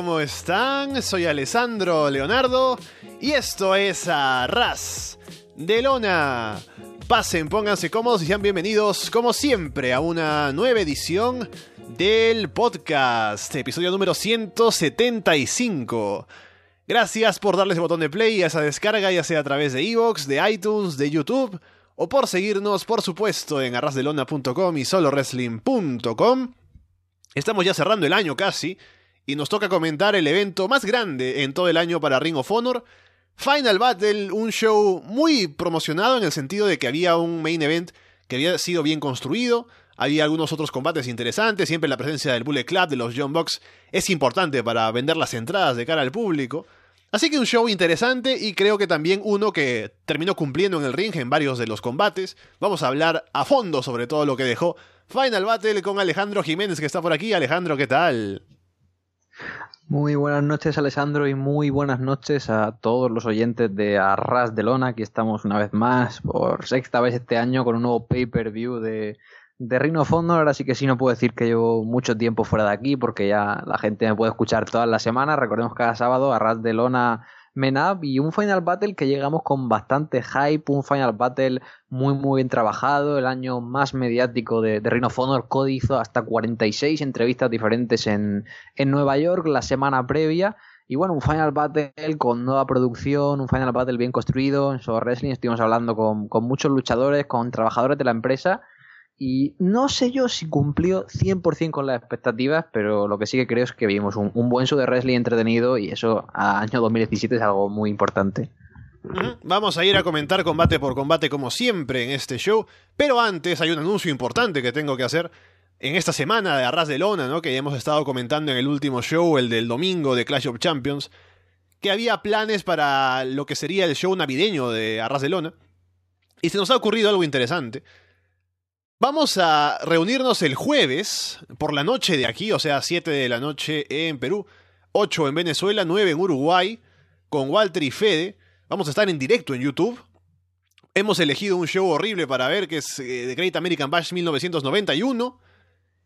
¿cómo están? Soy Alessandro Leonardo y esto es Arras de Lona. Pasen, pónganse cómodos y sean bienvenidos, como siempre, a una nueva edición del podcast, episodio número 175. Gracias por darle ese botón de play a esa descarga, ya sea a través de Evox, de iTunes, de YouTube, o por seguirnos, por supuesto, en arrasdelona.com y solowrestling.com. Estamos ya cerrando el año casi, y nos toca comentar el evento más grande en todo el año para Ring of Honor. Final Battle, un show muy promocionado en el sentido de que había un main event que había sido bien construido, había algunos otros combates interesantes, siempre la presencia del Bullet Club, de los John Box, es importante para vender las entradas de cara al público. Así que un show interesante y creo que también uno que terminó cumpliendo en el ring en varios de los combates. Vamos a hablar a fondo sobre todo lo que dejó Final Battle con Alejandro Jiménez que está por aquí. Alejandro, ¿qué tal? Muy buenas noches, Alessandro, y muy buenas noches a todos los oyentes de Arras de Lona. Aquí estamos una vez más, por sexta vez este año, con un nuevo pay-per-view de, de Rhino Fondo. Ahora sí que sí no puedo decir que llevo mucho tiempo fuera de aquí, porque ya la gente me puede escuchar todas las semanas. Recordemos cada sábado, Arras de Lona Menab y un Final Battle que llegamos con bastante hype, un Final Battle muy muy bien trabajado, el año más mediático de, de Ring of Honor, Cody hizo hasta 46 entrevistas diferentes en, en Nueva York la semana previa. Y bueno, un Final Battle con nueva producción, un Final Battle bien construido. En Soul Wrestling estuvimos hablando con, con muchos luchadores, con trabajadores de la empresa y no sé yo si cumplió 100% con las expectativas, pero lo que sí que creo es que vimos un, buen show de wrestling entretenido y eso a año 2017 es algo muy importante. Vamos a ir a comentar combate por combate como siempre en este show, pero antes hay un anuncio importante que tengo que hacer en esta semana de Arras de Lona, ¿no? que ya hemos estado comentando en el último show, el del domingo de Clash of Champions, que había planes para lo que sería el show navideño de Arras de Lona, y se nos ha ocurrido algo interesante. Vamos a reunirnos el jueves por la noche de aquí, o sea, 7 de la noche en Perú, 8 en Venezuela, 9 en Uruguay, con Walter y Fede. Vamos a estar en directo en YouTube. Hemos elegido un show horrible para ver, que es eh, The Great American Bash 1991.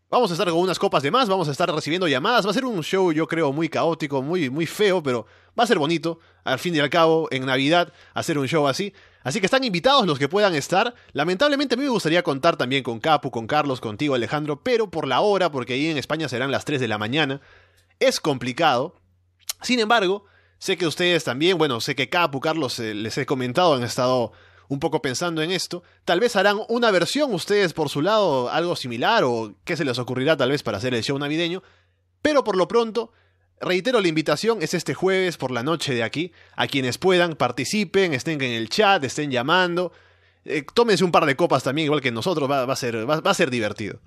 Vamos a estar con unas copas de más, vamos a estar recibiendo llamadas. Va a ser un show, yo creo, muy caótico, muy, muy feo, pero va a ser bonito, al fin y al cabo, en Navidad, hacer un show así. Así que están invitados los que puedan estar. Lamentablemente a mí me gustaría contar también con Capu, con Carlos, contigo Alejandro, pero por la hora, porque ahí en España serán las 3 de la mañana, es complicado. Sin embargo, sé que ustedes también, bueno, sé que Capu, Carlos, eh, les he comentado, han estado un poco pensando en esto. Tal vez harán una versión ustedes por su lado, algo similar, o qué se les ocurrirá tal vez para hacer el show navideño. Pero por lo pronto, Reitero la invitación, es este jueves por la noche de aquí. A quienes puedan, participen, estén en el chat, estén llamando. Eh, tómense un par de copas también, igual que nosotros, va, va a, ser, va, va, a ser divertido.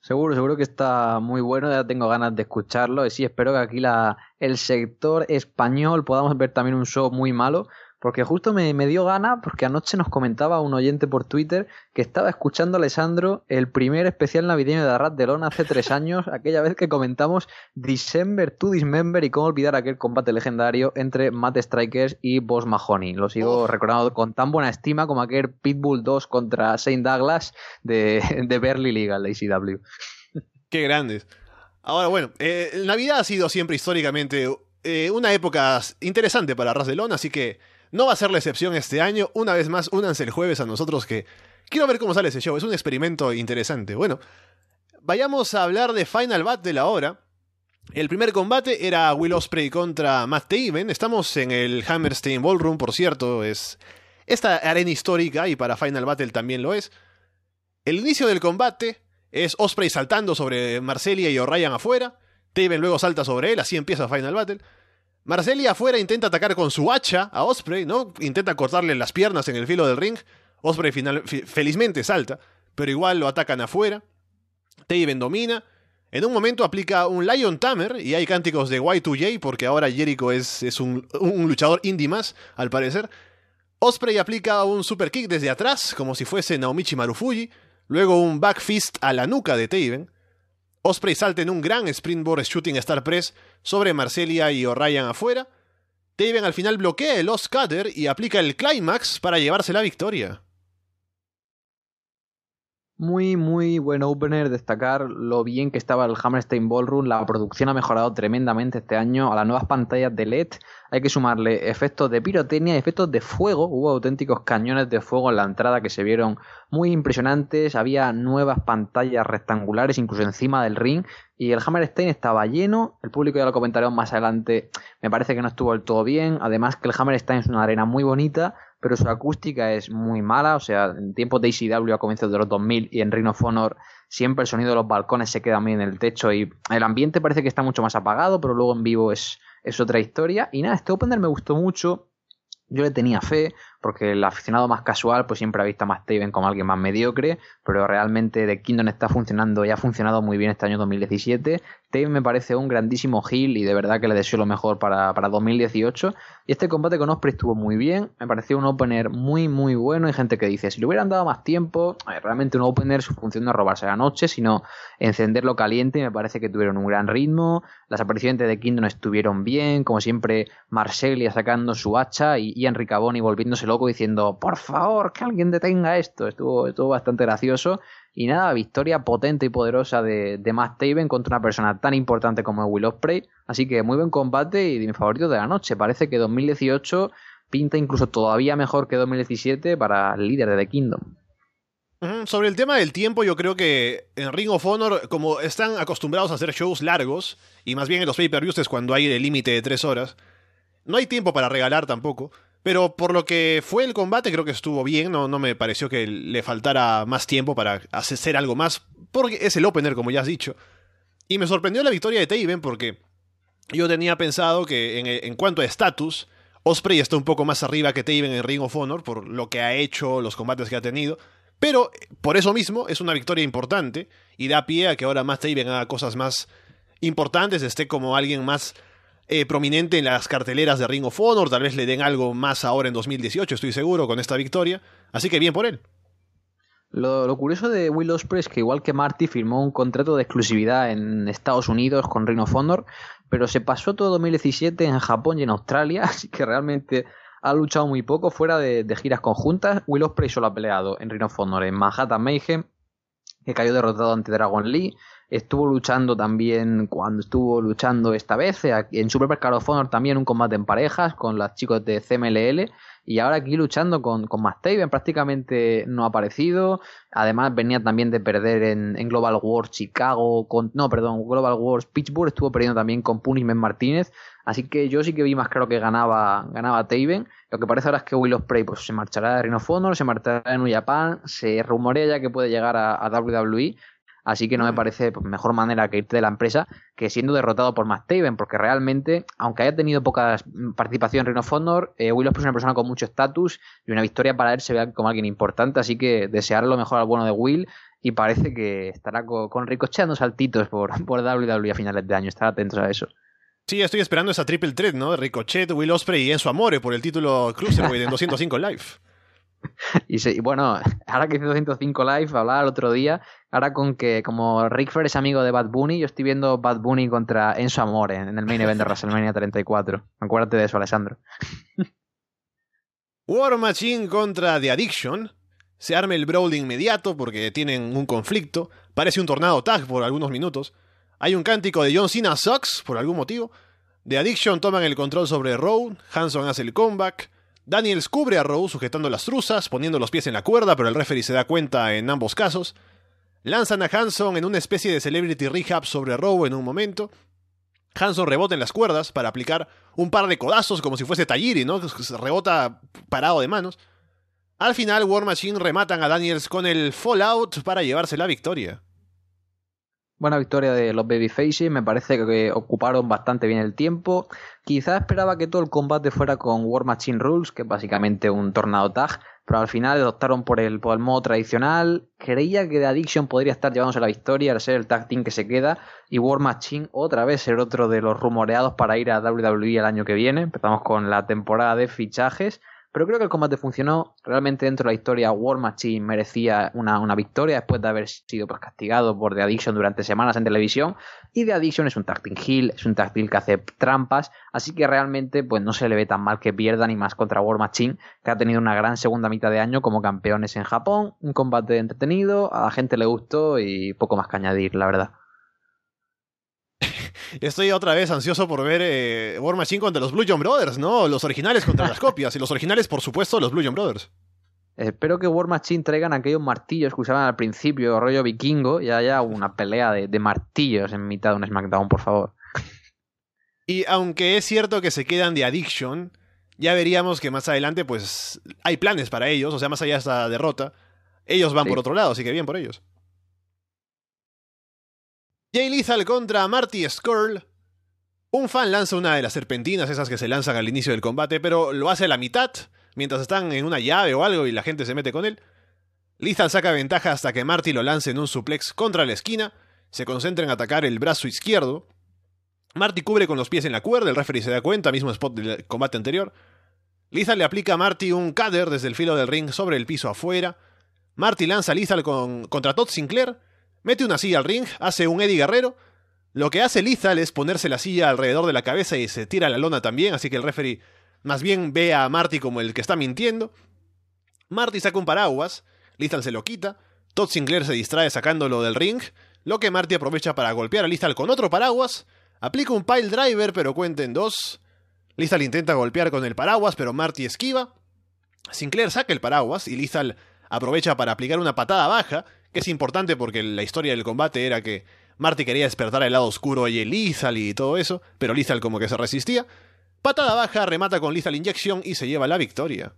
Seguro, seguro que está muy bueno, ya tengo ganas de escucharlo. Y sí, espero que aquí la, el sector español podamos ver también un show muy malo, porque justo me, me, dio gana, porque anoche nos comentaba un oyente por Twitter que estaba escuchando a Alessandro el primer especial navideño de Arras de Lona hace tres años, aquella vez que comentamos December to Dismember y cómo olvidar aquel combate legendario entre Matt Strikers y Boss Mahoney. Lo sigo oh. recordando con tan buena estima como aquel Pitbull 2 contra Saint Douglas de, de Berly Legal de ECW. Qué grandes. Ahora, bueno, eh, Navidad ha sido siempre históricamente eh, una época interesante para Arras de Lona, así que no va a ser la excepción este año. Una vez más, únanse el jueves a nosotros que quiero ver cómo sale ese show. Es un experimento interesante. Bueno, vayamos a hablar de Final Battle ahora. El primer combate era Will Ospreay contra Matt Taven. Estamos en el Hammerstein Ballroom, por cierto. Es esta arena histórica y para Final Battle también lo es. El inicio del combate es Osprey saltando sobre Marcelia y O'Ryan afuera. Taven luego salta sobre él, así empieza Final Battle. Marcelia afuera intenta atacar con su hacha a Osprey, ¿no? Intenta cortarle las piernas en el filo del ring. Osprey final, felizmente salta, pero igual lo atacan afuera. Taven domina. En un momento aplica un Lion Tamer y hay cánticos de Y2J porque ahora Jericho es, es un, un, luchador indie más, al parecer. Osprey aplica un super kick desde atrás, como si fuese Naomichi Marufuji. Luego un back fist a la nuca de Taven. Osprey salta en un gran Sprintboard Shooting Star Press sobre Marcelia y O'Ryan afuera. Taven al final bloquea el Lost Cutter y aplica el Climax para llevarse la victoria. Muy, muy buen opener. Destacar lo bien que estaba el Hammerstein Ballroom. La producción ha mejorado tremendamente este año. A las nuevas pantallas de LED hay que sumarle efectos de pirotecnia y efectos de fuego. Hubo auténticos cañones de fuego en la entrada que se vieron muy impresionantes. Había nuevas pantallas rectangulares incluso encima del ring. Y el Hammerstein estaba lleno. El público ya lo comentaremos más adelante. Me parece que no estuvo del todo bien. Además que el Hammerstein es una arena muy bonita pero su acústica es muy mala, o sea, en tiempos de ECW a comienzos de los 2000 y en Ring of Honor siempre el sonido de los balcones se queda bien en el techo y el ambiente parece que está mucho más apagado, pero luego en vivo es, es otra historia. Y nada, este opener me gustó mucho, yo le tenía fe, porque el aficionado más casual pues siempre ha visto a Matt Taven como alguien más mediocre, pero realmente The Kingdom está funcionando y ha funcionado muy bien este año 2017. Taven me parece un grandísimo heel y de verdad que le deseo lo mejor para, para 2018. Y este combate con Osprey estuvo muy bien, me pareció un opener muy muy bueno. Hay gente que dice, si le hubieran dado más tiempo, realmente un opener su función no es robarse la noche, sino encenderlo caliente y me parece que tuvieron un gran ritmo. Las apariciones de The Kingdom estuvieron bien, como siempre Marcelia sacando su hacha y Ian Ricaboni volviéndose diciendo, por favor, que alguien detenga esto. Estuvo, estuvo bastante gracioso. Y nada, victoria potente y poderosa de, de Matt Taven contra una persona tan importante como Will Ospreay. Así que muy buen combate y de mi favorito de la noche. Parece que 2018 pinta incluso todavía mejor que 2017 para el líder de The Kingdom. Sobre el tema del tiempo, yo creo que en Ring of Honor, como están acostumbrados a hacer shows largos, y más bien en los pay-per-views es cuando hay el límite de tres horas, no hay tiempo para regalar tampoco. Pero por lo que fue el combate, creo que estuvo bien. No, no me pareció que le faltara más tiempo para hacer algo más. Porque es el opener, como ya has dicho. Y me sorprendió la victoria de Taven porque yo tenía pensado que en, cuanto a estatus, Osprey está un poco más arriba que Taven en Ring of Honor por lo que ha hecho, los combates que ha tenido. Pero por eso mismo es una victoria importante y da pie a que ahora más Taven haga cosas más importantes, esté como alguien más eh, prominente en las carteleras de Ring of Honor. Tal vez le den algo más ahora en 2018, estoy seguro, con esta victoria. Así que bien por él. Lo, curioso de Will Ospreay es que igual que Marty firmó un contrato de exclusividad en Estados Unidos con Ring of Honor, pero se pasó todo 2017 en Japón y en Australia, así que realmente ha luchado muy poco fuera de, giras conjuntas. Will Ospreay solo ha peleado en Ring of Honor en Manhattan Mayhem, que cayó derrotado ante Dragon Lee, Estuvo luchando también cuando estuvo luchando esta vez en Super of Honor también un combate en parejas con los chicos de CMLL y ahora aquí luchando con, con Taven prácticamente no ha aparecido. Además venía también de perder en, Global Wars Chicago, con, no, perdón, Global Wars Pittsburgh, estuvo perdiendo también con Punishment Martínez. Así que yo sí que vi más claro que ganaba, ganaba Taven. Lo que parece ahora es que Will Ospreay pues, se marchará de Rhino Honor, se marchará de New se rumorea ya que puede llegar a, a WWE Así que no me parece mejor manera que irte de la empresa que siendo derrotado por Matt Taven, porque realmente, aunque haya tenido poca participación en Rhino of Honor, eh, Will es una persona con mucho estatus y una victoria para él se ve como alguien importante, así que desear lo mejor al bueno de Will y parece que estará con, ricocheando saltitos por, por WWE a finales de año, estar atentos a eso. Sí, estoy esperando esa triple threat, ¿no? Ricochet, Will Ospreay y Enzo Amore por el título Cruiserweight en 205 Live. y, bueno, ahora que hice 205 Live, hablaba el otro día, ahora con que como Rick Flair es amigo de Bad Bunny, yo estoy viendo Bad Bunny contra Enzo Amore en el main event de WrestleMania 34. Acuérdate de eso, Alessandro. War Machine contra The Addiction. Se arma el brawl inmediato porque tienen un conflicto. Parece un tornado tag por algunos minutos. Hay un cántico de John Cena Sucks por algún motivo. The Addiction toman el control sobre Road. Hanson hace el comeback. Daniels cubre a Rowe sujetando las truzas, poniendo los pies en la cuerda, pero el referee se da cuenta en ambos casos. Lanzan a Hanson en una especie de celebrity rehab sobre Rowe en un momento. Hanson rebota en las cuerdas para aplicar un par de codazos como si fuese Tajiri, ¿no? Rebota parado de manos. Al final, War Machine rematan a Daniels con el Fallout para llevarse la victoria. Buena victoria de los Babyfaces, me parece que ocuparon bastante bien el tiempo. Quizás esperaba que todo el combate fuera con War Machine Rules, que es básicamente un tornado tag, pero al final adoptaron por el, por el modo tradicional. Creía que The Addiction podría estar llevándose la victoria al ser el tag team que se queda y War Machine otra vez ser otro de los rumoreados para ir a WWE el año que viene. Empezamos con la temporada de fichajes Pero creo que el combate funcionó. Realmente dentro de la historia War Machine merecía una, una victoria después de haber sido pues, castigado por The Addiction durante semanas en televisión. Y The Addiction es un tacting heel, es un tacting que hace trampas. Así que realmente pues no se le ve tan mal que pierda ni más contra War Machine, que ha tenido una gran segunda mitad de año como campeones en Japón. Un combate entretenido, a la gente le gustó y poco más que añadir, la verdad. Estoy otra vez ansioso por ver eh, War Machine contra los Blue John Brothers, ¿no? Los originales contra las copias. Y los originales, por supuesto, los Blue John Brothers. Espero que War Machine traigan aquellos martillos que usaban al principio, rollo vikingo, y haya una pelea de, martillos en mitad de un SmackDown, por favor. Y aunque es cierto que se quedan de Addiction, ya veríamos que más adelante, pues, hay planes para ellos, o sea, más allá de esta derrota. Ellos van por otro lado, así que bien por ellos. Jay Lethal contra Marty Skrull. Un fan lanza una de las serpentinas, esas que se lanzan al inicio del combate, pero lo hace a la mitad, mientras están en una llave o algo y la gente se mete con él. Lethal saca ventaja hasta que Marty lo lance en un suplex contra la esquina, se concentra en atacar el brazo izquierdo. Marty cubre con los pies en la cuerda, el referee se da cuenta, mismo spot del combate anterior. Lethal le aplica a Marty un cutter desde el filo del ring sobre el piso afuera. Marty lanza a Lethal contra Todd Sinclair, Mete una silla al ring, hace un Eddie Guerrero. Lo que hace Lethal es ponerse la silla alrededor de la cabeza y se tira la lona también, así que el referee más bien ve a Marty como el que está mintiendo. Marty saca un paraguas, Lethal se lo quita, Todd Sinclair se distrae sacándolo del ring, lo que Marty aprovecha para golpear a Lethal con otro paraguas, aplica un pile driver pero cuenta en dos. Lethal intenta golpear con el paraguas pero Marty esquiva. Sinclair saca el paraguas y Lethal aprovecha para aplicar una patada baja, que es importante porque la historia del combate era que Marty quería despertar el lado oscuro y el Lethal y todo eso, pero Lethal como que se resistía. Patada baja, remata con Lethal Injection y se lleva la victoria.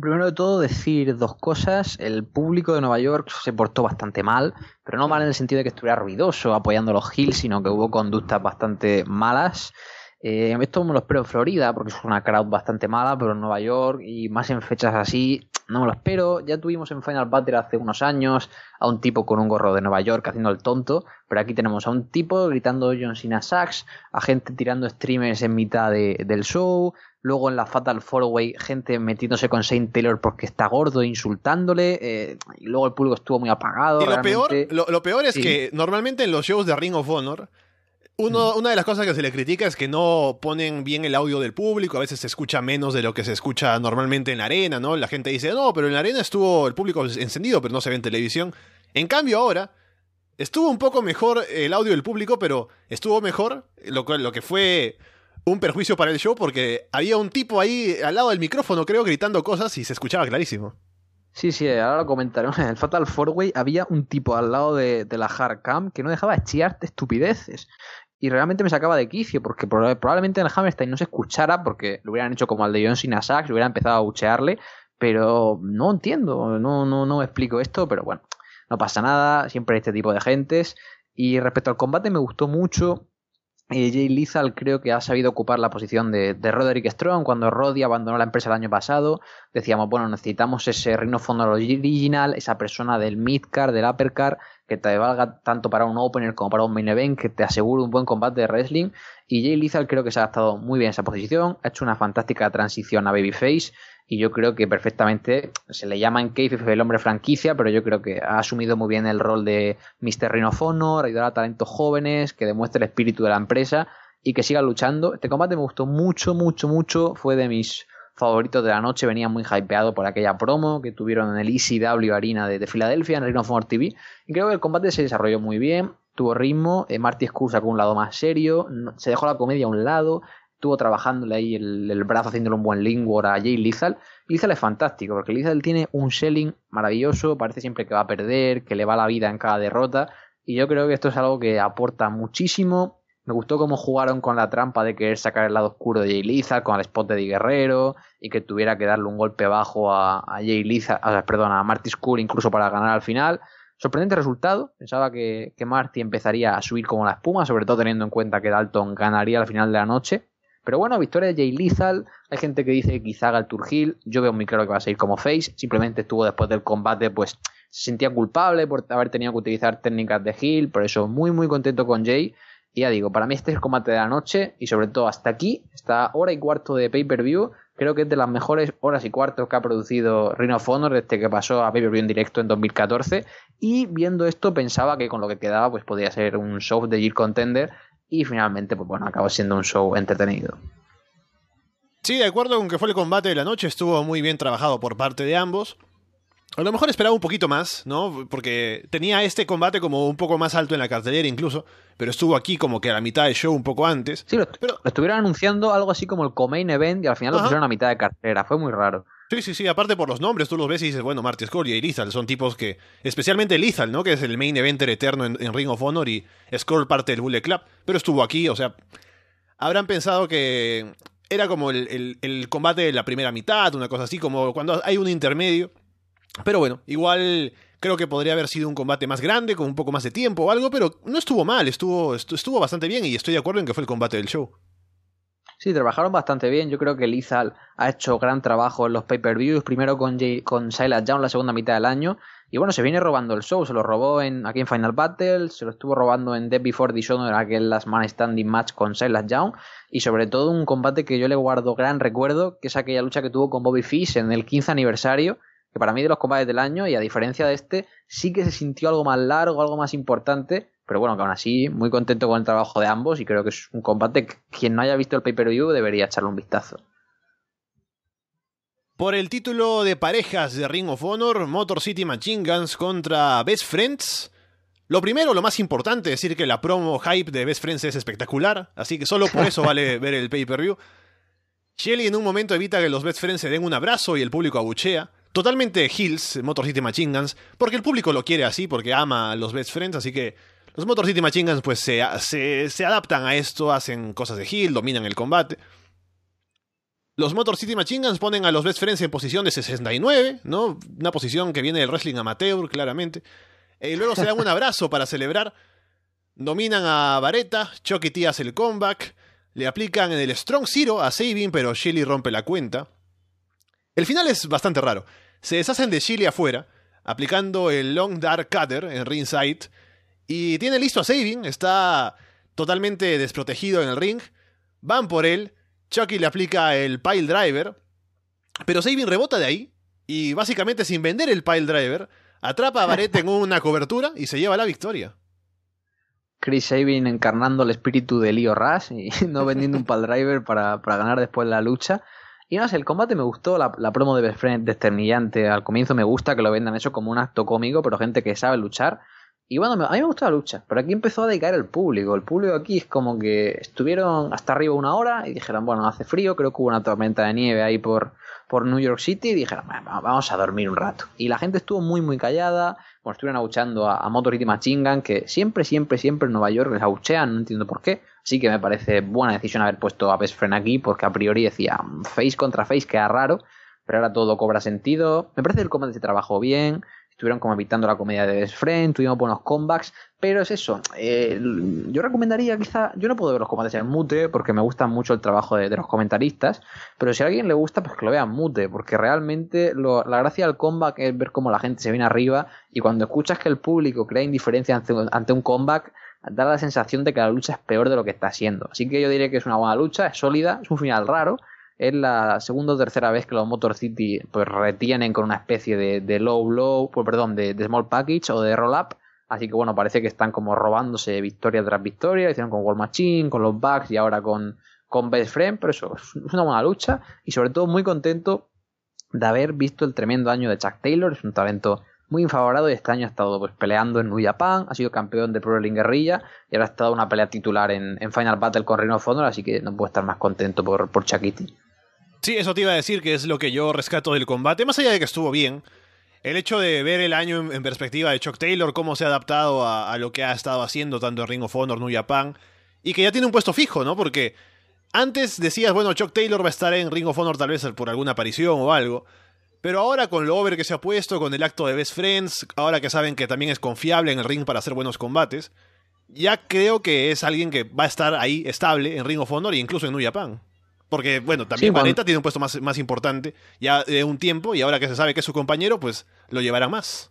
Primero de todo, decir dos cosas. El público de Nueva York se portó bastante mal, pero no mal en el sentido de que estuviera ruidoso apoyando a los Hills, sino que hubo conductas bastante malas. Eh, esto me lo espero en Florida, porque es una crowd bastante mala, pero en Nueva York y más en fechas así, no me lo espero. Ya tuvimos en Final Battle hace unos años a un tipo con un gorro de Nueva York haciendo el tonto, pero aquí tenemos a un tipo gritando John Cena Sachs, a gente tirando streamers en mitad del show, luego en la Fatal Four Way gente metiéndose con Saint Taylor porque está gordo, insultándole, eh, y luego el público estuvo muy apagado. Y lo peor, lo, peor es que normalmente en los shows de Ring of Honor una de las cosas que se le critica es que no ponen bien el audio del público, a veces se escucha menos de lo que se escucha normalmente en la arena, ¿no? La gente dice, no, pero en la arena estuvo el público encendido, pero no se ve en televisión. En cambio ahora, estuvo un poco mejor el audio del público, pero estuvo mejor, lo, lo que fue un perjuicio para el show, porque había un tipo ahí al lado del micrófono, creo, gritando cosas y se escuchaba clarísimo. Sí, sí, ahora lo comentaremos. En el Fatal Four Way había un tipo al lado de, de la hardcam que no dejaba de chillarte estupideces y realmente me sacaba de quicio porque probablemente en el Hammerstein no se escuchara porque lo hubieran hecho como al de John Cena Sachs, lo hubieran empezado a buchearle, pero no entiendo, no, no, no explico esto, pero bueno, no pasa nada, siempre hay este tipo de gentes. Y respecto al combate me gustó mucho eh, Jay Lethal creo que ha sabido ocupar la posición de, Roderick Strong cuando Roddy abandonó la empresa el año pasado. Decíamos, bueno, necesitamos ese Rhino Fondo original, esa persona del midcard, del uppercard, que te valga tanto para un opener como para un main event, que te asegure un buen combate de wrestling. Y Jay Lethal creo que se ha adaptado muy bien a esa posición, ha hecho una fantástica transición a Babyface y yo creo que perfectamente se le llama en Cave el hombre franquicia, pero yo creo que ha asumido muy bien el rol de Mr. Rhino Honor, ayudar a talentos jóvenes, que demuestre el espíritu de la empresa y que siga luchando. Este combate me gustó mucho, mucho, mucho, fue de mis favoritos de la noche, venía muy hypeado por aquella promo que tuvieron en el ECW Arena de, Filadelfia, en Rhino Honor TV, y creo que el combate se desarrolló muy bien, tuvo ritmo, eh, Marty Scurll sacó un lado más serio, se dejó la comedia a un lado, estuvo trabajándole ahí el, brazo haciéndole un buen lingua a Jay Lethal. Lethal es fantástico, porque Lethal tiene un selling maravilloso, parece siempre que va a perder, que le va la vida en cada derrota, y yo creo que esto es algo que aporta muchísimo. Me gustó cómo jugaron con la trampa de querer sacar el lado oscuro de Jay Lethal con el spot de Di Guerrero y que tuviera que darle un golpe bajo a, Jay perdón, a Marty Skull incluso para ganar al final. Sorprendente resultado. Pensaba que, que Marty empezaría a subir como la espuma, sobre todo teniendo en cuenta que Dalton ganaría al final de la noche. Pero bueno, victoria de Jay Lethal. Hay gente que dice que quizá haga el Turgil. Yo veo muy claro que va a seguir como face. Simplemente estuvo después del combate, pues se sentía culpable por haber tenido que utilizar técnicas de Hill. Por eso, muy, muy contento con Jay. Y ya digo, para mí este es el combate de la noche y sobre todo hasta aquí, esta hora y cuarto de pay-per-view, creo que es de las mejores horas y cuartos que ha producido Ring of Honor desde que pasó a pay-per-view en directo en 2014 y viendo esto pensaba que con lo que quedaba pues podía ser un show de Gear Contender y finalmente pues bueno, acabó siendo un show entretenido. Sí, de acuerdo con que fue el combate de la noche, estuvo muy bien trabajado por parte de ambos. A lo mejor esperaba un poquito más, ¿no? Porque tenía este combate como un poco más alto en la cartelera incluso, pero estuvo aquí como que a la mitad del show un poco antes. Sí, lo, pero... estuvieron anunciando algo así como el co-main event y al final lo pusieron a mitad de cartelera, fue muy raro. Sí, sí, sí, aparte por los nombres, tú los ves y dices, bueno, Marty Scurll y Lethal son tipos que, especialmente Lethal, ¿no? Que es el main eventer eterno en, Ring of Honor y Scurll parte del Bullet Club, pero estuvo aquí, o sea, habrán pensado que era como el, el combate de la primera mitad, una cosa así, como cuando hay un intermedio. Pero bueno, igual creo que podría haber sido un combate más grande, con un poco más de tiempo o algo, pero no estuvo mal, estuvo, estuvo bastante bien y estoy de acuerdo en que fue el combate del show. Sí, trabajaron bastante bien. Yo creo que Lizal ha hecho gran trabajo en los pay-per-views, primero con, con Silas Young la segunda mitad del año. Y bueno, se viene robando el show, se lo robó en, aquí en Final Battle, se lo estuvo robando en Dead Before Dishonor, aquel Last Man Standing match con Silas Young. Y sobre todo un combate que yo le guardo gran recuerdo, que es aquella lucha que tuvo con Bobby Fish en el 15 aniversario, que para mí de los combates del año, y a diferencia de este, sí que se sintió algo más largo, algo más importante, pero bueno, que aún así, muy contento con el trabajo de ambos y creo que es un combate que quien no haya visto el pay-per-view debería echarle un vistazo. Por el título de parejas de Ring of Honor, Motor City Machine Guns contra Best Friends. Lo primero, lo más importante, decir que la promo hype de Best Friends es espectacular, así que solo por eso vale ver el pay-per-view. Shelly en un momento evita que los Best Friends se den un abrazo y el público abuchea totalmente Hills, Motor City Machine Guns, porque el público lo quiere así, porque ama a los Best Friends, así que los Motor City Machine Guns pues se, se, adaptan a esto, hacen cosas de Hill, dominan el combate. Los Motor City Machine Guns ponen a los Best Friends en posición de 69, ¿no? Una posición que viene del wrestling amateur, claramente. Y luego se dan un abrazo para celebrar. Dominan a Vareta, Chucky T hace el comeback. Le aplican en el Strong Zero a Sabin, pero Shelly rompe la cuenta. El final es bastante raro. Se deshacen de Chile afuera, aplicando el Long Dark Cutter en ringside, y tiene listo a Sabin, está totalmente desprotegido en el ring. Van por él, Chucky le aplica el Pile Driver, pero Sabin rebota de ahí, y básicamente sin vender el Pile Driver, atrapa a Barrett en una cobertura y se lleva la victoria. Chris Sabin encarnando el espíritu de Leo Rush y no vendiendo un Pile Driver para, para ganar después la lucha. Y no sé, el combate me gustó, la, promo de Best Friend desternillante. Al comienzo me gusta que lo vendan eso como un acto cómico, pero gente que sabe luchar. Y bueno, a mí me gustó la lucha, pero aquí empezó a decaer el público. El público aquí es como que estuvieron hasta arriba una hora y dijeron, bueno, hace frío, creo que hubo una tormenta de nieve ahí por, por New York City y dijeron, vamos a dormir un rato. Y la gente estuvo muy, muy callada. Bueno, estuvieron abucheando a, a Motor City Machine que siempre, siempre, siempre en Nueva York les abuchean, no entiendo por qué. Así que me parece buena decisión haber puesto a Best Friend aquí, porque a priori decía face contra face, queda raro, pero ahora todo cobra sentido. Me parece que el combate se trabajó bien, estuvieron como evitando la comedia de Best Friend, tuvimos buenos comebacks, pero es eso. Eh, yo recomendaría quizá, yo no puedo ver los combates en mute porque me gusta mucho el trabajo de, los comentaristas, pero si a alguien le gusta, pues que lo vea en mute, porque realmente la gracia del comeback es ver cómo la gente se viene arriba y cuando escuchas que el público crea indiferencia ante, ante un comeback, da la sensación de que la lucha es peor de lo que está siendo. Así que yo diría que es una buena lucha, es sólida, es un final raro. Es la segunda o tercera vez que los Motor City pues retienen con una especie de, low low, pues perdón, de, small package o de roll up. Así que bueno, parece que están como robándose victoria tras victoria. Hicieron con Wall Machine, con los Bucks y ahora con, con Best Friend. Pero eso es una buena lucha. Y sobre todo muy contento de haber visto el tremendo año de Chuck Taylor. Es un talento muy infavorado y este año ha estado pues, peleando en New Japan, ha sido campeón de Pro Wrestling Guerrilla y ahora ha estado una pelea titular en, Final Battle con Rhino Honor, así que no puedo estar más contento por, por Chakiti. Sí, eso te iba a decir que es lo que yo rescato del combate, más allá de que estuvo bien. El hecho de ver el año en, perspectiva de Chuck Taylor, cómo se ha adaptado a, lo que ha estado haciendo tanto en Ring of Honor, New Japan, y que ya tiene un puesto fijo, ¿no? Porque antes decías, bueno, Chuck Taylor va a estar en Ring of Honor tal vez por alguna aparición o algo, pero ahora con lo over que se ha puesto, con el acto de Best Friends, ahora que saben que también es confiable en el ring para hacer buenos combates, ya creo que es alguien que va a estar ahí estable en Ring of Honor e incluso en New Japan. Porque, bueno, también sí, tiene un puesto más, más importante ya de un tiempo y ahora que se sabe que es su compañero, pues lo llevará más.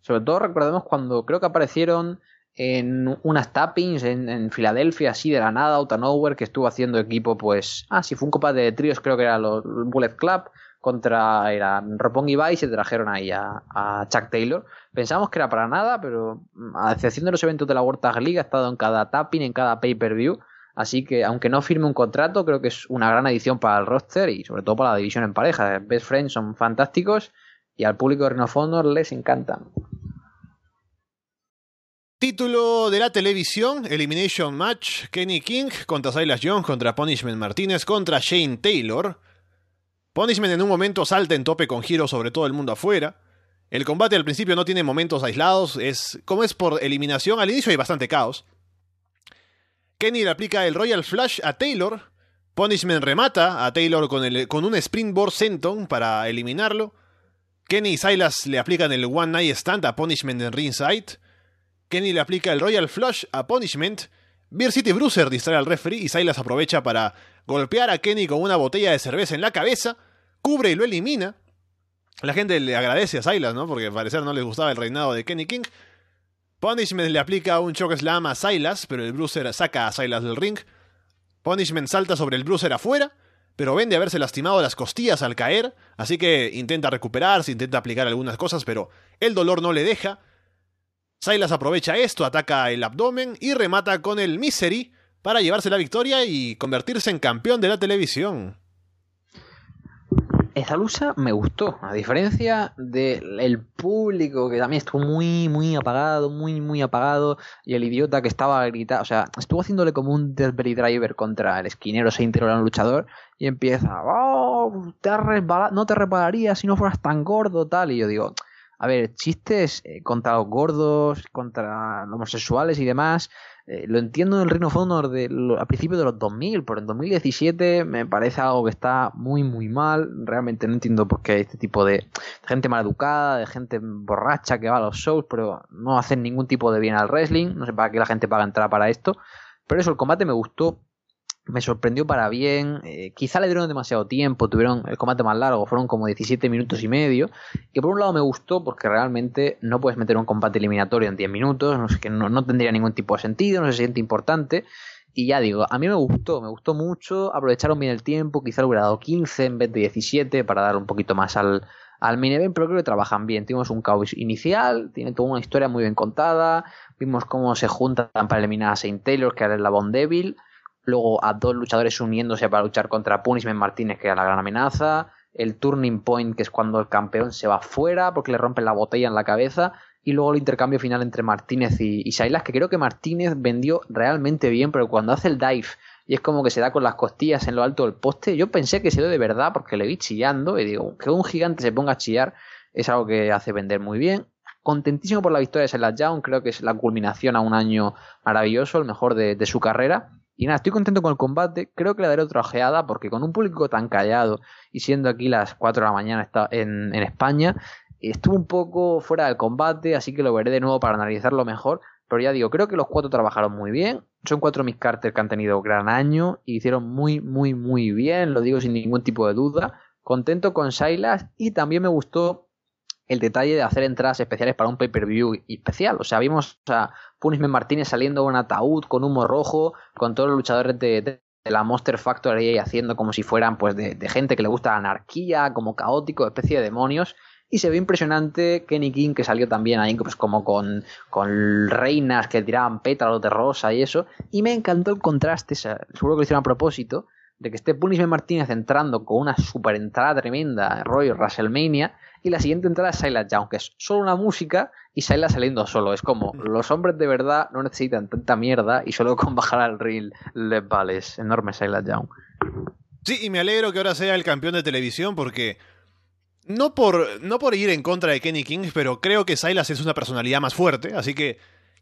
Sobre todo recordemos cuando creo que aparecieron en unas tappings en, Filadelfia, así de la nada, out que estuvo haciendo equipo, pues, ah, sí, fue un copa de tríos, creo que era los Bullet Club, contra, era Roppongi Vice y se trajeron ahí a, Chuck Taylor. Pensamos que era para nada, pero mm, a excepción de los eventos de la World Tag League, ha estado en cada tapping, en cada pay-per-view, así que aunque no firme un contrato, creo que es una gran adición para el roster y sobre todo para la división en pareja. Best Friends son fantásticos y al público de Reno Honor les encantan. Título de la televisión, Elimination Match, Kenny King contra Silas Jones, contra Punishment Martínez, contra Shane Taylor. Punishment en un momento salta en tope con giro sobre todo el mundo afuera. El combate al principio no tiene momentos aislados, es como es por eliminación, al inicio hay bastante caos. Kenny le aplica el Royal Flush a Taylor. Punishment remata a Taylor con un Springboard Senton para eliminarlo. Kenny y Silas le aplican el One Night Stand a Punishment en ringside. Kenny le aplica el Royal Flush a Punishment. Beer City Bruiser distrae al referee y Silas aprovecha para golpear a Kenny con una botella de cerveza en la cabeza, cubre y lo elimina. La gente le agradece a Silas, ¿no? Porque al parecer no les gustaba el reinado de Kenny King. Punishment le aplica un choke slam a Silas, pero el Bruiser saca a Silas del ring. Punishment salta sobre el Bruiser afuera, pero vende haberse lastimado las costillas al caer, así que intenta recuperarse, intenta aplicar algunas cosas, pero el dolor no le deja. Silas aprovecha esto, ataca el abdomen y remata con el Misery para llevarse la victoria y convertirse en campeón de la televisión. Esa lucha me gustó, a diferencia del público que también estuvo muy, muy apagado, muy, muy apagado, y el idiota que estaba gritando, o sea, estuvo haciéndole como un Deathberry Driver contra el esquinero se integró un luchador y empieza, oh, te no te repararías si no fueras tan gordo, tal, y yo digo, a ver, chistes eh, contra los gordos, contra los homosexuales y demás, eh, lo entiendo en el Reino of Honor de, a principios de los 2000, pero en 2017 me parece algo que está muy, muy mal. Realmente no entiendo por qué este tipo de, gente mal educada, de gente borracha que va a los shows, pero no hacen ningún tipo de bien al wrestling. No sé para qué la gente paga entrar para esto. Pero eso, el combate me gustó me sorprendió para bien. Eh, quizá le dieron demasiado tiempo, tuvieron el combate más largo, fueron como 17 minutos y medio. Y por un lado me gustó porque realmente no puedes meter un combate eliminatorio en 10 minutos, no sé, que no, tendría ningún tipo de sentido, no se siente importante. Y ya digo, a mí me gustó, me gustó mucho, aprovecharon bien el tiempo, quizá le hubiera dado 15 en vez de 17 para dar un poquito más al, al event, pero creo que trabajan bien. Tuvimos un caos inicial, tiene toda una historia muy bien contada, vimos cómo se juntan para eliminar a Saint Taylor, que era el Bond Devil luego a dos luchadores uniéndose para luchar contra Punishment Martínez, que era la gran amenaza, el Turning Point, que es cuando el campeón se va fuera porque le rompen la botella en la cabeza, y luego el intercambio final entre Martínez y, y que creo que Martínez vendió realmente bien, pero cuando hace el dive y es como que se da con las costillas en lo alto del poste, yo pensé que se dio de verdad porque le vi chillando y digo, que un gigante se ponga a chillar es algo que hace vender muy bien. Contentísimo por la victoria de Silas Young, creo que es la culminación a un año maravilloso, el mejor de, de su carrera. Y nada, estoy contento con el combate. Creo que le daré otra ojeada porque con un público tan callado y siendo aquí las 4 de la mañana en, en España, estuvo un poco fuera del combate, así que lo veré de nuevo para analizarlo mejor. Pero ya digo, creo que los cuatro trabajaron muy bien. Son cuatro mis Carter que han tenido gran año y hicieron muy, muy, muy bien. Lo digo sin ningún tipo de duda. Contento con Silas y también me gustó el detalle de hacer entradas especiales para un pay-per-view especial. O sea, vimos a Punishment Martínez saliendo de un ataúd con humo rojo, con todos los luchadores de, la Monster Factory haciendo como si fueran pues de, gente que le gusta la anarquía, como caótico, especie de demonios. Y se ve impresionante Kenny King que salió también ahí pues como con, con reinas que tiraban pétalos de rosa y eso. Y me encantó el contraste, seguro que lo hicieron a propósito, de que esté Punishment Martínez entrando con una super entrada tremenda, rollo WrestleMania, y la siguiente entrada es Silas Young, que es solo una música y Silas saliendo solo. Es como, los hombres de verdad no necesitan tanta mierda y solo con bajar al reel les vale. Es enorme Silas Young. Sí, y me alegro que ahora sea el campeón de televisión porque... No por, no por ir en contra de Kenny King, pero creo que Silas es una personalidad más fuerte, así que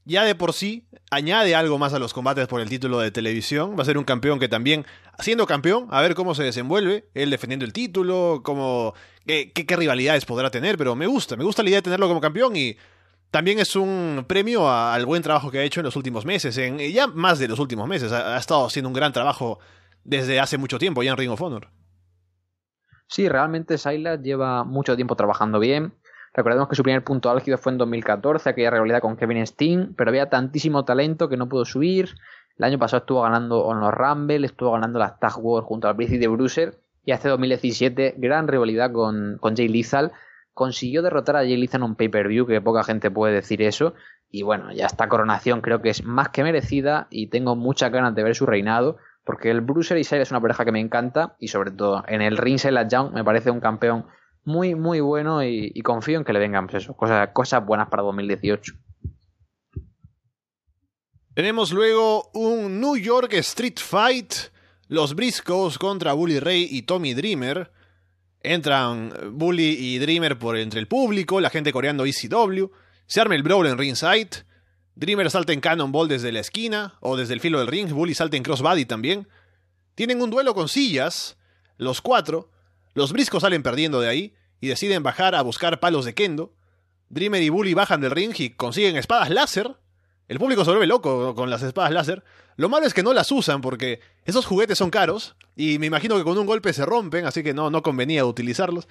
ya de por sí añade algo más a los combates por el título de televisión. Va a ser un campeón que también, siendo campeón, a ver cómo se desenvuelve, él defendiendo el título, cómo, qué, rivalidades podrá tener, pero me gusta, me gusta la idea de tenerlo como campeón y también es un premio al buen trabajo que ha hecho en los últimos meses, en ya más de los últimos meses, ha, estado haciendo un gran trabajo desde hace mucho tiempo ya en Ring of Honor. Sí, realmente Silas lleva mucho tiempo trabajando bien Recordemos que su primer punto álgido fue en 2014, aquella rivalidad con Kevin Steen, pero había tantísimo talento que no pudo subir. El año pasado estuvo ganando en los Rumble, estuvo ganando las Tag Wars junto al Brice de Bruiser. Y hace 2017, gran rivalidad con, con Jay Lethal. Consiguió derrotar a Jay Lethal en un pay-per-view, que poca gente puede decir eso. Y bueno, ya esta coronación creo que es más que merecida y tengo muchas ganas de ver su reinado. Porque el Bruiser y es una pareja que me encanta. Y sobre todo en el ring Young me parece un campeón muy, muy bueno. Y, confío en que le vengan cosas, cosas buenas para 2018. Tenemos luego un New York Street Fight. Los Briscoes contra Bully Ray y Tommy Dreamer. Entran Bully y Dreamer por entre el público, la gente coreando ECW. Se arma el brawl en ringside. Dreamer salta en Cannonball desde la esquina o desde el filo del ring. Bully salta en crossbody también. Tienen un duelo con sillas, los cuatro. Los Briscoes salen perdiendo de ahí y deciden bajar a buscar palos de kendo. Dreamer y Bully bajan del ring y consiguen espadas láser el público se vuelve loco con las espadas láser. Lo malo es que no las usan porque esos juguetes son caros y me imagino que con un golpe se rompen, así que no, no convenía utilizarlos.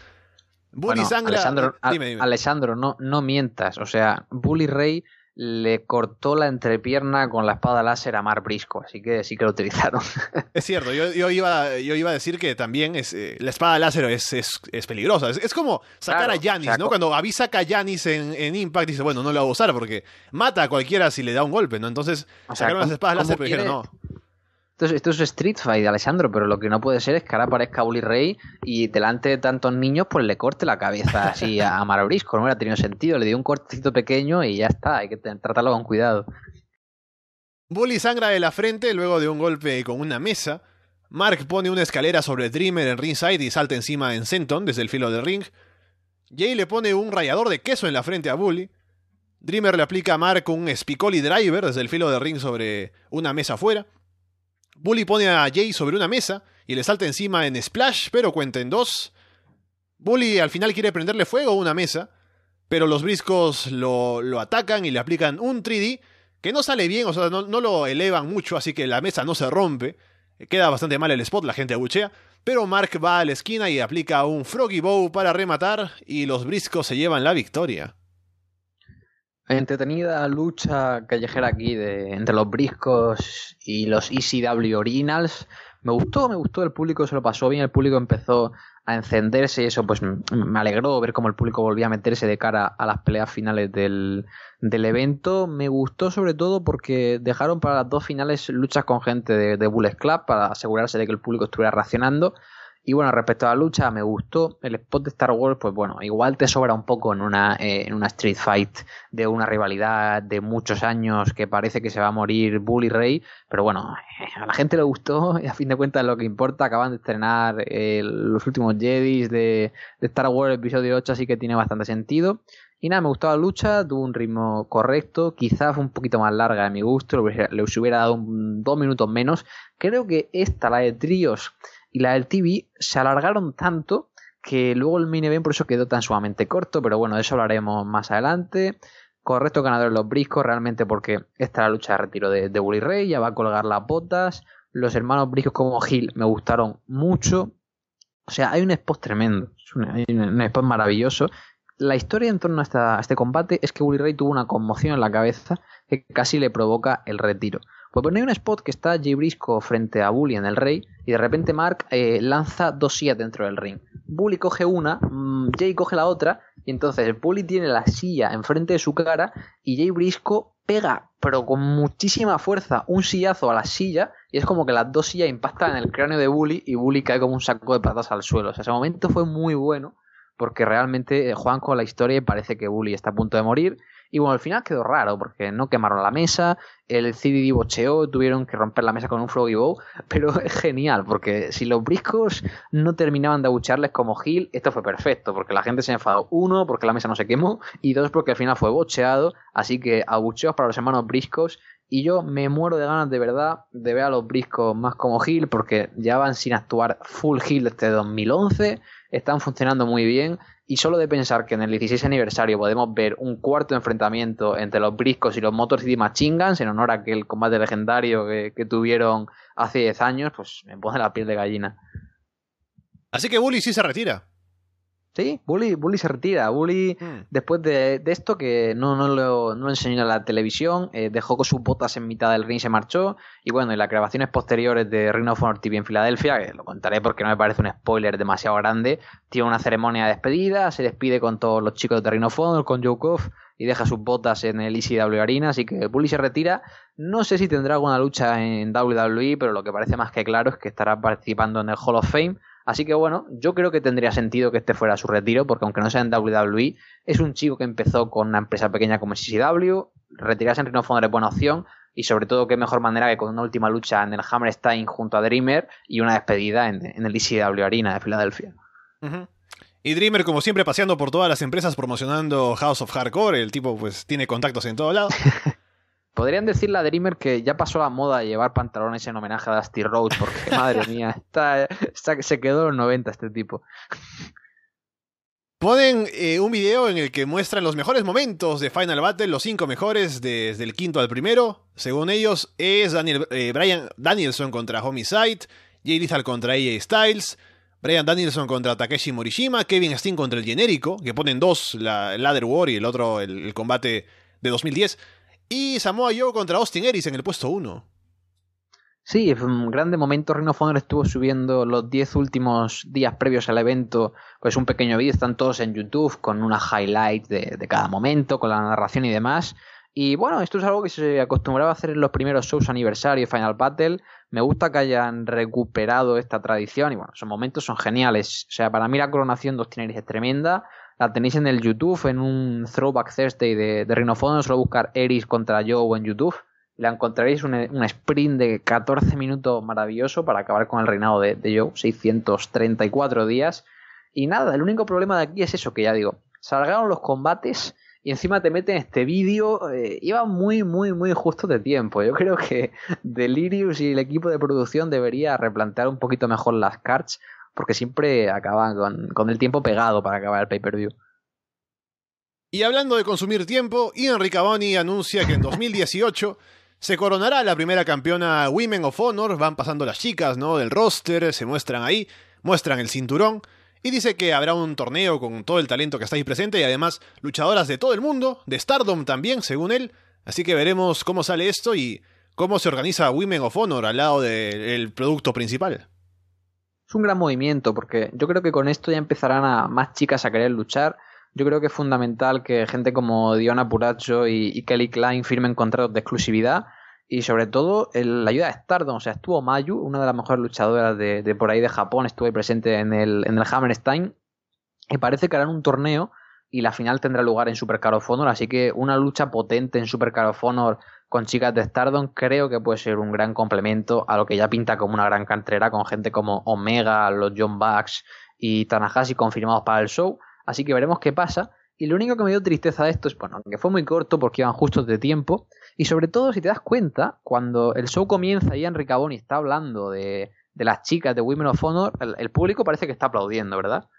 Bully sangra. Alessandro, no, no mientas. O sea, Bully Ray le cortó la entrepierna con la espada láser a Mar Brisco, así que sí que lo utilizaron. Es cierto, yo, iba, yo iba a decir que también es, eh, la espada láser es, es, peligrosa. Es, como sacar a Yanis, ¿no? Cuando avisa saca a Yanis en, en, Impact, dice, bueno, no lo va a usar porque mata a cualquiera si le da un golpe, ¿no? Entonces sacaron las espadas láser, pero dijeron, no. Esto es, Street Fight, Alessandro, pero lo que no puede ser es que ahora aparezca Bully Ray y delante de tantos niños pues le corte la cabeza así a Marabrisco. No hubiera tenido sentido, le dio un cortecito pequeño y ya está, hay que tratarlo con cuidado. Bully sangra de la frente luego de un golpe con una mesa. Mark pone una escalera sobre Dreamer en ringside y salta encima en Senton desde el filo del ring. Jay le pone un rallador de queso en la frente a Bully. Dreamer le aplica a Mark un Spicoli Driver desde el filo del ring sobre una mesa afuera. Bully pone a Jay sobre una mesa y le salta encima en Splash, pero cuenta en dos. Bully al final quiere prenderle fuego a una mesa, pero los briscos lo, lo atacan y le aplican un 3D que no sale bien, o sea, no, no, lo elevan mucho, así que la mesa no se rompe. Queda bastante mal el spot, la gente abuchea. Pero Mark va a la esquina y aplica un Froggy Bow para rematar y los briscos se llevan la victoria. Entretenida lucha callejera aquí de, entre los briscos y los ECW Originals. Me gustó, me gustó, el público se lo pasó bien, el público empezó a encenderse y eso pues me alegró ver cómo el público volvía a meterse de cara a las peleas finales del, del evento. Me gustó sobre todo porque dejaron para las dos finales luchas con gente de, de Bullet Club para asegurarse de que el público estuviera reaccionando. Y bueno, respecto a la lucha, me gustó. El spot de Star Wars, pues bueno, igual te sobra un poco en una, eh, en una Street Fight de una rivalidad de muchos años que parece que se va a morir Bully Ray. Pero bueno, eh, a la gente le gustó y a fin de cuentas lo que importa. Acaban de estrenar eh, los últimos Jedis de, Star Wars episodio 8, así que tiene bastante sentido. Y nada, me gustó la lucha, tuvo un ritmo correcto, quizás fue un poquito más larga de mi gusto, le hubiera, dado dos minutos menos. Creo que esta, la de tríos, y la del TV se alargaron tanto que luego el event por eso quedó tan sumamente corto, pero bueno, de eso hablaremos más adelante. Correcto ganador los briscos, realmente porque esta es la lucha de retiro de, de Bully Ray, ya va a colgar las botas. Los hermanos briscos como Gil me gustaron mucho. O sea, hay un spot tremendo, un, spot maravilloso. La historia en torno a, a este combate es que Bully Ray tuvo una conmoción en la cabeza que casi le provoca el retiro. Pues hay un spot que está Jay Brisco frente a Bully en el Rey y de repente Mark eh, lanza dos sillas dentro del ring. Bully coge una, mm, Jay coge la otra y entonces Bully tiene la silla enfrente de su cara y Jay Brisco pega, pero con muchísima fuerza, un sillazo a la silla y es como que las dos sillas impactan en el cráneo de Bully y Bully cae como un saco de patas al suelo. O sea, ese momento fue muy bueno porque realmente eh, juegan con la historia y parece que Bully está a punto de morir. Y bueno, al final quedó raro porque no quemaron la mesa, el CDD bocheó, tuvieron que romper la mesa con un Froggy Bow, pero es genial porque si los briscos no terminaban de abuchearles como Gil, esto fue perfecto porque la gente se enfadó, uno, porque la mesa no se quemó y dos, porque al final fue bocheado, así que abucheos para los hermanos briscos y yo me muero de ganas de verdad de ver a los briscos más como Gil porque ya van sin actuar full Gil desde 2011, están funcionando muy bien y solo de pensar que en el 16 aniversario podemos ver un cuarto enfrentamiento entre los Briscos y los Motor City Machine Guns en honor a aquel combate legendario que, tuvieron hace 10 años, pues me pone la piel de gallina. Así que Bully sí se retira. Sí, Bully, Bully se retira. Bully, Hmm. después de, de esto, que no, no, lo, no lo enseñó en la televisión, eh, dejó con sus botas en mitad del ring y se marchó. Y bueno, en las grabaciones posteriores de Ring of Honor TV en Filadelfia, que lo contaré porque no me parece un spoiler demasiado grande, tiene una ceremonia de despedida, se despide con todos los chicos de Ring of Honor, con Joe Koff, y deja sus botas en el ECW Arena. Así que Bully se retira. No sé si tendrá alguna lucha en WWE, pero lo que parece más que claro es que estará participando en el Hall of Fame. Así que bueno, yo creo que tendría sentido que este fuera su retiro, porque aunque no sea en WWE, es un chico que empezó con una empresa pequeña como CCW, retirarse en Ring of Honor es buena opción, y sobre todo qué mejor manera que con una última lucha en el Hammerstein junto a Dreamer y una despedida en, en el ECW Arena de Filadelfia. Y Dreamer, como siempre, paseando por todas las empresas promocionando House of Hardcore. El tipo, pues, tiene contactos en todo lado. Podrían decirle a Dreamer que ya pasó la moda de llevar pantalones en homenaje a Dusty Rhodes, porque madre mía, está, está- se quedó en los 90 este tipo. Ponen eh, un video en el que muestran los mejores momentos de Final Battle, los cinco mejores desde el quinto al primero. Según ellos, es Daniel, eh, Brian Danielson contra Homicide, Jay Lethal contra AJ Styles, Brian Danielson contra Takeshi Morishima, Kevin Steen contra el genérico, que ponen dos, la Ladder War y el otro, el, el combate de 2010, y Samoa Joe contra Austin Aries en el puesto 1. Sí, fue un grande momento. Ring of Honor estuvo subiendo los 10 últimos días previos al evento, pues un pequeño vídeo, están todos en YouTube con una highlight de, de cada momento, con la narración y demás. Y bueno, esto es algo que se acostumbraba a hacer en los primeros shows aniversario Final Battle. Me gusta que hayan recuperado esta tradición y bueno, esos momentos son geniales. O sea, para mí la coronación de Austin Aries es tremenda. La tenéis en el YouTube, en un Throwback Thursday de, de. Solo buscar Aries contra Joe en YouTube la encontraréis un, un, sprint de 14 minutos maravilloso para acabar con el reinado de, de, Joe, 634 días. Y nada, el único problema de aquí es eso que ya digo, salgaron los combates y encima te meten este vídeo, eh, iba muy, muy, muy justo de tiempo. Yo creo que Delirious y el equipo de producción debería replantear un poquito mejor las cards porque siempre acaban con, el tiempo pegado para acabar el pay-per-view. Y hablando de consumir tiempo, Ian Riccaboni anuncia que en 2018 se coronará la primera campeona Women of Honor, van pasando las chicas, ¿no? Del roster, se muestran ahí, muestran el cinturón y dice que habrá un torneo con todo el talento que está ahí presente y además luchadoras de todo el mundo, de Stardom también, según él. Así que veremos cómo sale esto y cómo se organiza Women of Honor al lado del producto principal. Es un gran movimiento porque yo creo que con esto ya empezarán a más chicas a querer luchar. Yo creo que es fundamental que gente como Diona Puracho y, Kelly Klein firmen contratos de exclusividad y sobre todo la ayuda de Stardom. O sea, estuvo Mayu, una de las mejores luchadoras de, de por ahí de Japón, estuvo ahí presente en el, en el Hammerstein y parece que harán un torneo y la final tendrá lugar en Super Card of Honor, así que una lucha potente en Super Card of Honor con chicas de Stardom creo que puede ser un gran complemento a lo que ya pinta como una gran cantrera con gente como Omega, los John Bucks y Tanahashi confirmados para el show. Así que veremos qué pasa. Y lo único que me dio tristeza de esto es, bueno, que fue muy corto porque iban justos de tiempo. Y sobre todo, si te das cuenta, cuando el show comienza y Enrique Caboni está hablando de, de, las chicas de Women of Honor, el, el, público parece que está aplaudiendo, ¿verdad?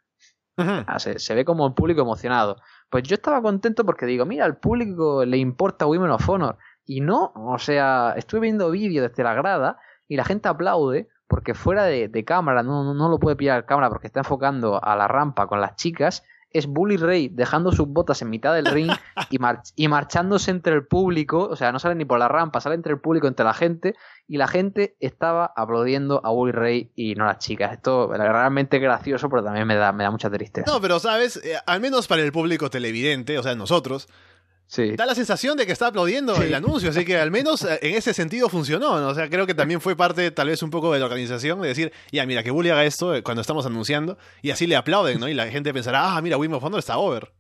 -huh. se, se, ve como el público emocionado. Pues yo estaba contento porque digo, mira, al público le importa Women of Honor. Y no, o sea, estuve viendo vídeos desde la grada y la gente aplaude porque fuera de, de cámara, no, no, no, lo puede pillar cámara porque está enfocando a la rampa con las chicas, es Bully Ray dejando sus botas en mitad del ring y, mar y, marchándose entre el público, o sea, no sale ni por la rampa, sale entre el público, entre la gente, y la gente estaba aplaudiendo a Bully Ray y no a las chicas. Esto es realmente gracioso, pero también me da, me da mucha tristeza. No, pero sabes, eh, al menos para el público televidente, o sea, nosotros, Sí. Da la sensación de que está aplaudiendo sí. el anuncio, así que al menos eh, en ese sentido funcionó, ¿no? O sea, creo que también fue parte, tal vez un poco de la organización, de decir, ya, mira, que Bully haga esto eh, cuando estamos anunciando, y así le aplauden, ¿no? Y la gente pensará, ah, mira, Wim of está over.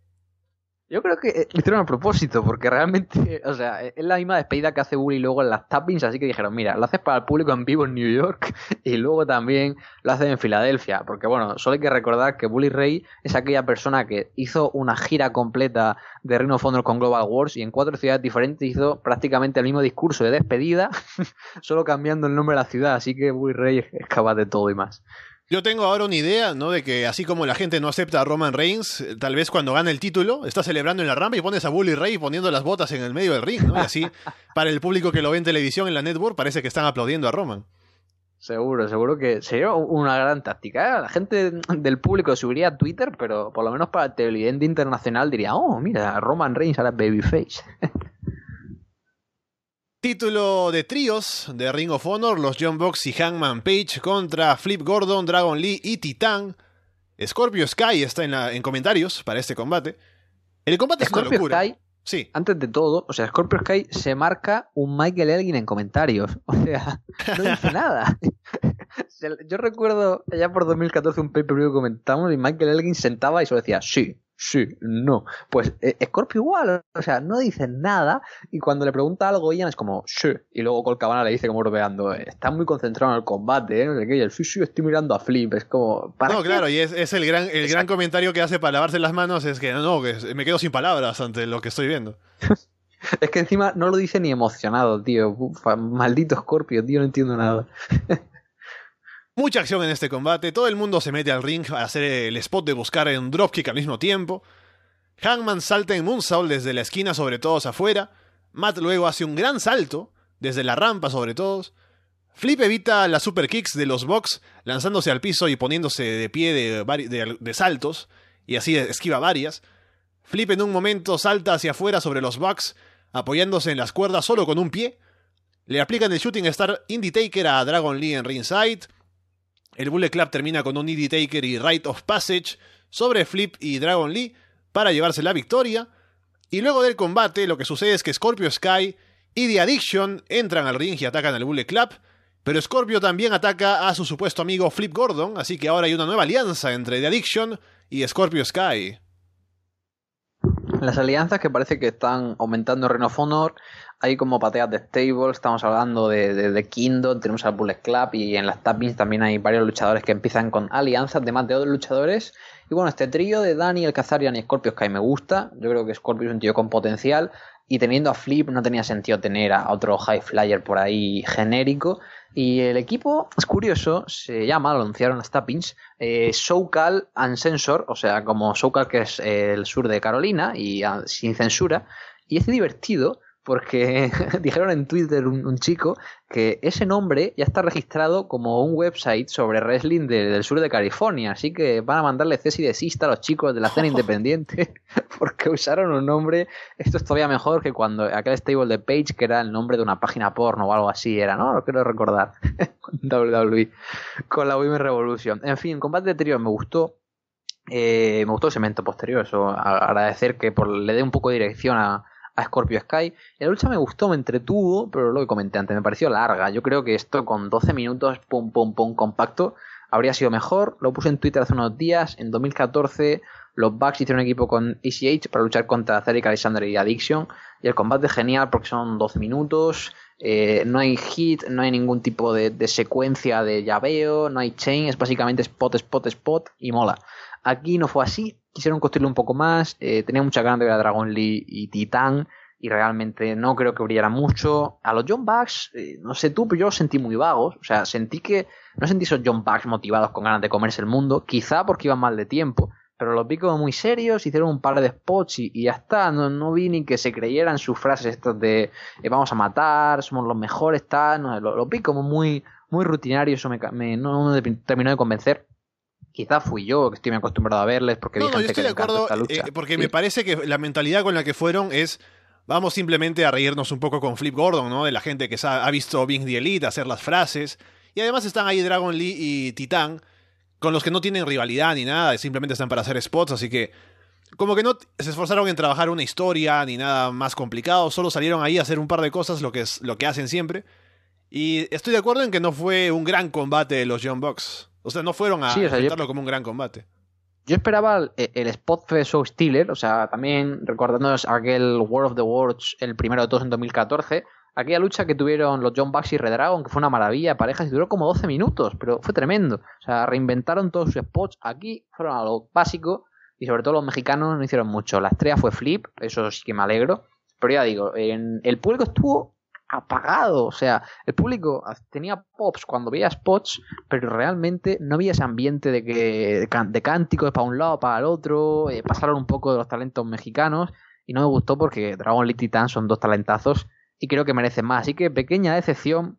Yo creo que lo hicieron a propósito, porque realmente, o sea, es la misma despedida que hace Bully luego en las tappings, así que dijeron, mira, lo haces para el público en vivo en New York y luego también lo hacen en Filadelfia, porque bueno, solo hay que recordar que Bully Ray es aquella persona que hizo una gira completa de Ring of Honor con Global Wars y en cuatro ciudades diferentes hizo prácticamente el mismo discurso de despedida, solo cambiando el nombre de la ciudad, así que Bully Ray es capaz de todo y más. Yo tengo ahora una idea, ¿no? De que así como la gente no acepta a Roman Reigns, tal vez cuando gana el título, está celebrando en la rampa y pones a Bully Ray poniendo las botas en el medio del ring, ¿no? Y así, para el público que lo ve en televisión, en la network, parece que están aplaudiendo a Roman. Seguro, seguro que sería una gran táctica. ¿eh? La gente del público subiría a Twitter, pero por lo menos para el televidente internacional diría, oh, mira, Roman Reigns ahora Babyface. Título de tríos de Ring of Honor, los John Box y Hangman Page contra Flip Gordon, Dragon Lee y Titan. Scorpio Sky está en, en comentarios para este combate. El combate es una locura. Sky, sí. Antes de todo, o sea, Scorpio Sky se marca un Michael Elgin en comentarios. O sea, no dice nada. Yo recuerdo allá por 2014 un pay-per-view que comentamos y Michael Elgin sentaba y solo decía sí, sí, no. Pues eh, Scorpio igual, o sea, no dice nada y cuando le pregunta algo Ian es como sí. Y luego Colcabana le dice como rodeando, está muy concentrado en el combate, ¿eh? Y el sí, sí, estoy mirando a Flip, es como... no, claro, y es, el, gran, el gran comentario que hace para lavarse las manos es que no, que me quedo sin palabras ante lo que estoy viendo. es que encima no lo dice ni emocionado, tío. maldito Scorpio, tío, no entiendo nada. Mucha acción en este combate, todo el mundo se mete al ring a hacer el spot de buscar un dropkick al mismo tiempo. Hangman salta en Moonsault desde la esquina sobre todos afuera. Matt luego hace un gran salto, desde la rampa sobre todos. Flip evita las super kicks de los Bucks, lanzándose al piso y poniéndose de pie de, de, saltos, y así esquiva varias. Flip en un momento salta hacia afuera sobre los Bucks, apoyándose en las cuerdas solo con un pie. Le aplican el Shooting Star Indie Taker a Dragon Lee en ringside. El Bullet Club termina con un Indie Taker y Rite of Passage sobre Flip y Dragon Lee para llevarse la victoria. Y luego del combate, lo que sucede es que Scorpio Sky y The Addiction entran al ring y atacan al Bullet Club. Pero Scorpio también ataca a su supuesto amigo Flip Gordon, así que ahora hay una nueva alianza entre The Addiction y Scorpio Sky. Las alianzas que parece que están aumentando en Reino of Honor hay como pateas de stable, estamos hablando de, de, Kingdom, tenemos al Bullet Club y en las tappings también hay varios luchadores que empiezan con alianzas de más de otros luchadores. Y bueno, este trío de Dani, el Kazarian y Scorpio Sky me gusta. Yo creo que Scorpio es un tío con potencial. Y teniendo a Flip no tenía sentido tener a otro High Flyer por ahí genérico. Y el equipo es curioso, se llama, lo anunciaron las tappings, eh, SoCal Uncensor, o sea, como SoCal que es el sur de Carolina y ah, sin censura. Y es divertido porque dijeron en Twitter un, chico que ese nombre ya está registrado como un website sobre wrestling del sur de California, así que van a mandarle cesi de sista a los chicos de la escena independiente porque usaron un nombre, esto es todavía mejor que cuando aquel stable de Page que era el nombre de una página porno o algo así era, ¿no? Lo quiero recordar. WWE con la Women's Revolution. En fin, combate de trío me gustó. Eh, me gustó el cemento posterior, eso agradecer que por, le dé un poco de dirección a, a Scorpio Sky. La lucha me gustó, me entretuvo, pero lo que comenté antes, me pareció larga. Yo creo que esto con 12 minutos, pum, pum, pum, compacto, habría sido mejor. Lo puse en Twitter hace unos días. En 2014, los Bucks hicieron un equipo con ECH para luchar contra Cedric Alexander y Addiction. Y el combate es genial porque son 12 minutos. Eh, no hay hit, no hay ningún tipo de, secuencia de llaveo, no hay chain, es básicamente spot, spot, spot y mola. Aquí no fue así, quisieron construirlo un poco más, eh, tenía mucha ganas de ver a Dragon Lee y Titán y realmente no creo que brillara mucho. A los John Bucks, eh, no sé tú, pero yo los sentí muy vagos, o sea, sentí que no sentí esos John Bucks motivados con ganas de comerse el mundo, quizá porque iban mal de tiempo, pero los vi como muy serios, hicieron un par de spots y, ya está, no, no, vi ni que se creyeran sus frases estas de eh, vamos a matar, somos los mejores, tal, no, lo, vi como muy, muy rutinario, eso me, no me terminó de convencer. Quizás fui yo que estoy acostumbrado a verles porque no, no, yo estoy de acuerdo eh, porque me parece que la mentalidad con la que fueron es vamos simplemente a reírnos un poco con Flip Gordon, ¿no? De la gente que ha visto Bing the Elite hacer las frases y además están ahí Dragon Lee y Titán con los que no tienen rivalidad ni nada, simplemente están para hacer spots, así que como que no se esforzaron en trabajar una historia ni nada más complicado, solo salieron ahí a hacer un par de cosas, lo que es lo que hacen siempre. Y estoy de acuerdo en que no fue un gran combate de los Young Bucks. O sea, no fueron a sí, como un gran combate. Yo esperaba el, spot de Show Steeler, o sea, también recordándonos aquel World of the Worlds, el primero de todos en 2014, aquella lucha que tuvieron los John Bucks y Red Dragon, que fue una maravilla parejas y duró como 12 minutos, pero fue tremendo. O sea, reinventaron todos sus spots aquí, fueron a lo básico y sobre todo los mexicanos no hicieron mucho. La estrella fue Flip, eso sí que me alegro, pero ya digo, en, el público estuvo apagado. O sea, el público tenía pops cuando veía spots, pero realmente no había ese ambiente de que de cánticos para un lado, para el otro. Eh, pasaron un poco de los talentos mexicanos y no me gustó porque Dragon Lee Titan son dos talentazos y creo que merecen más. Así que pequeña decepción.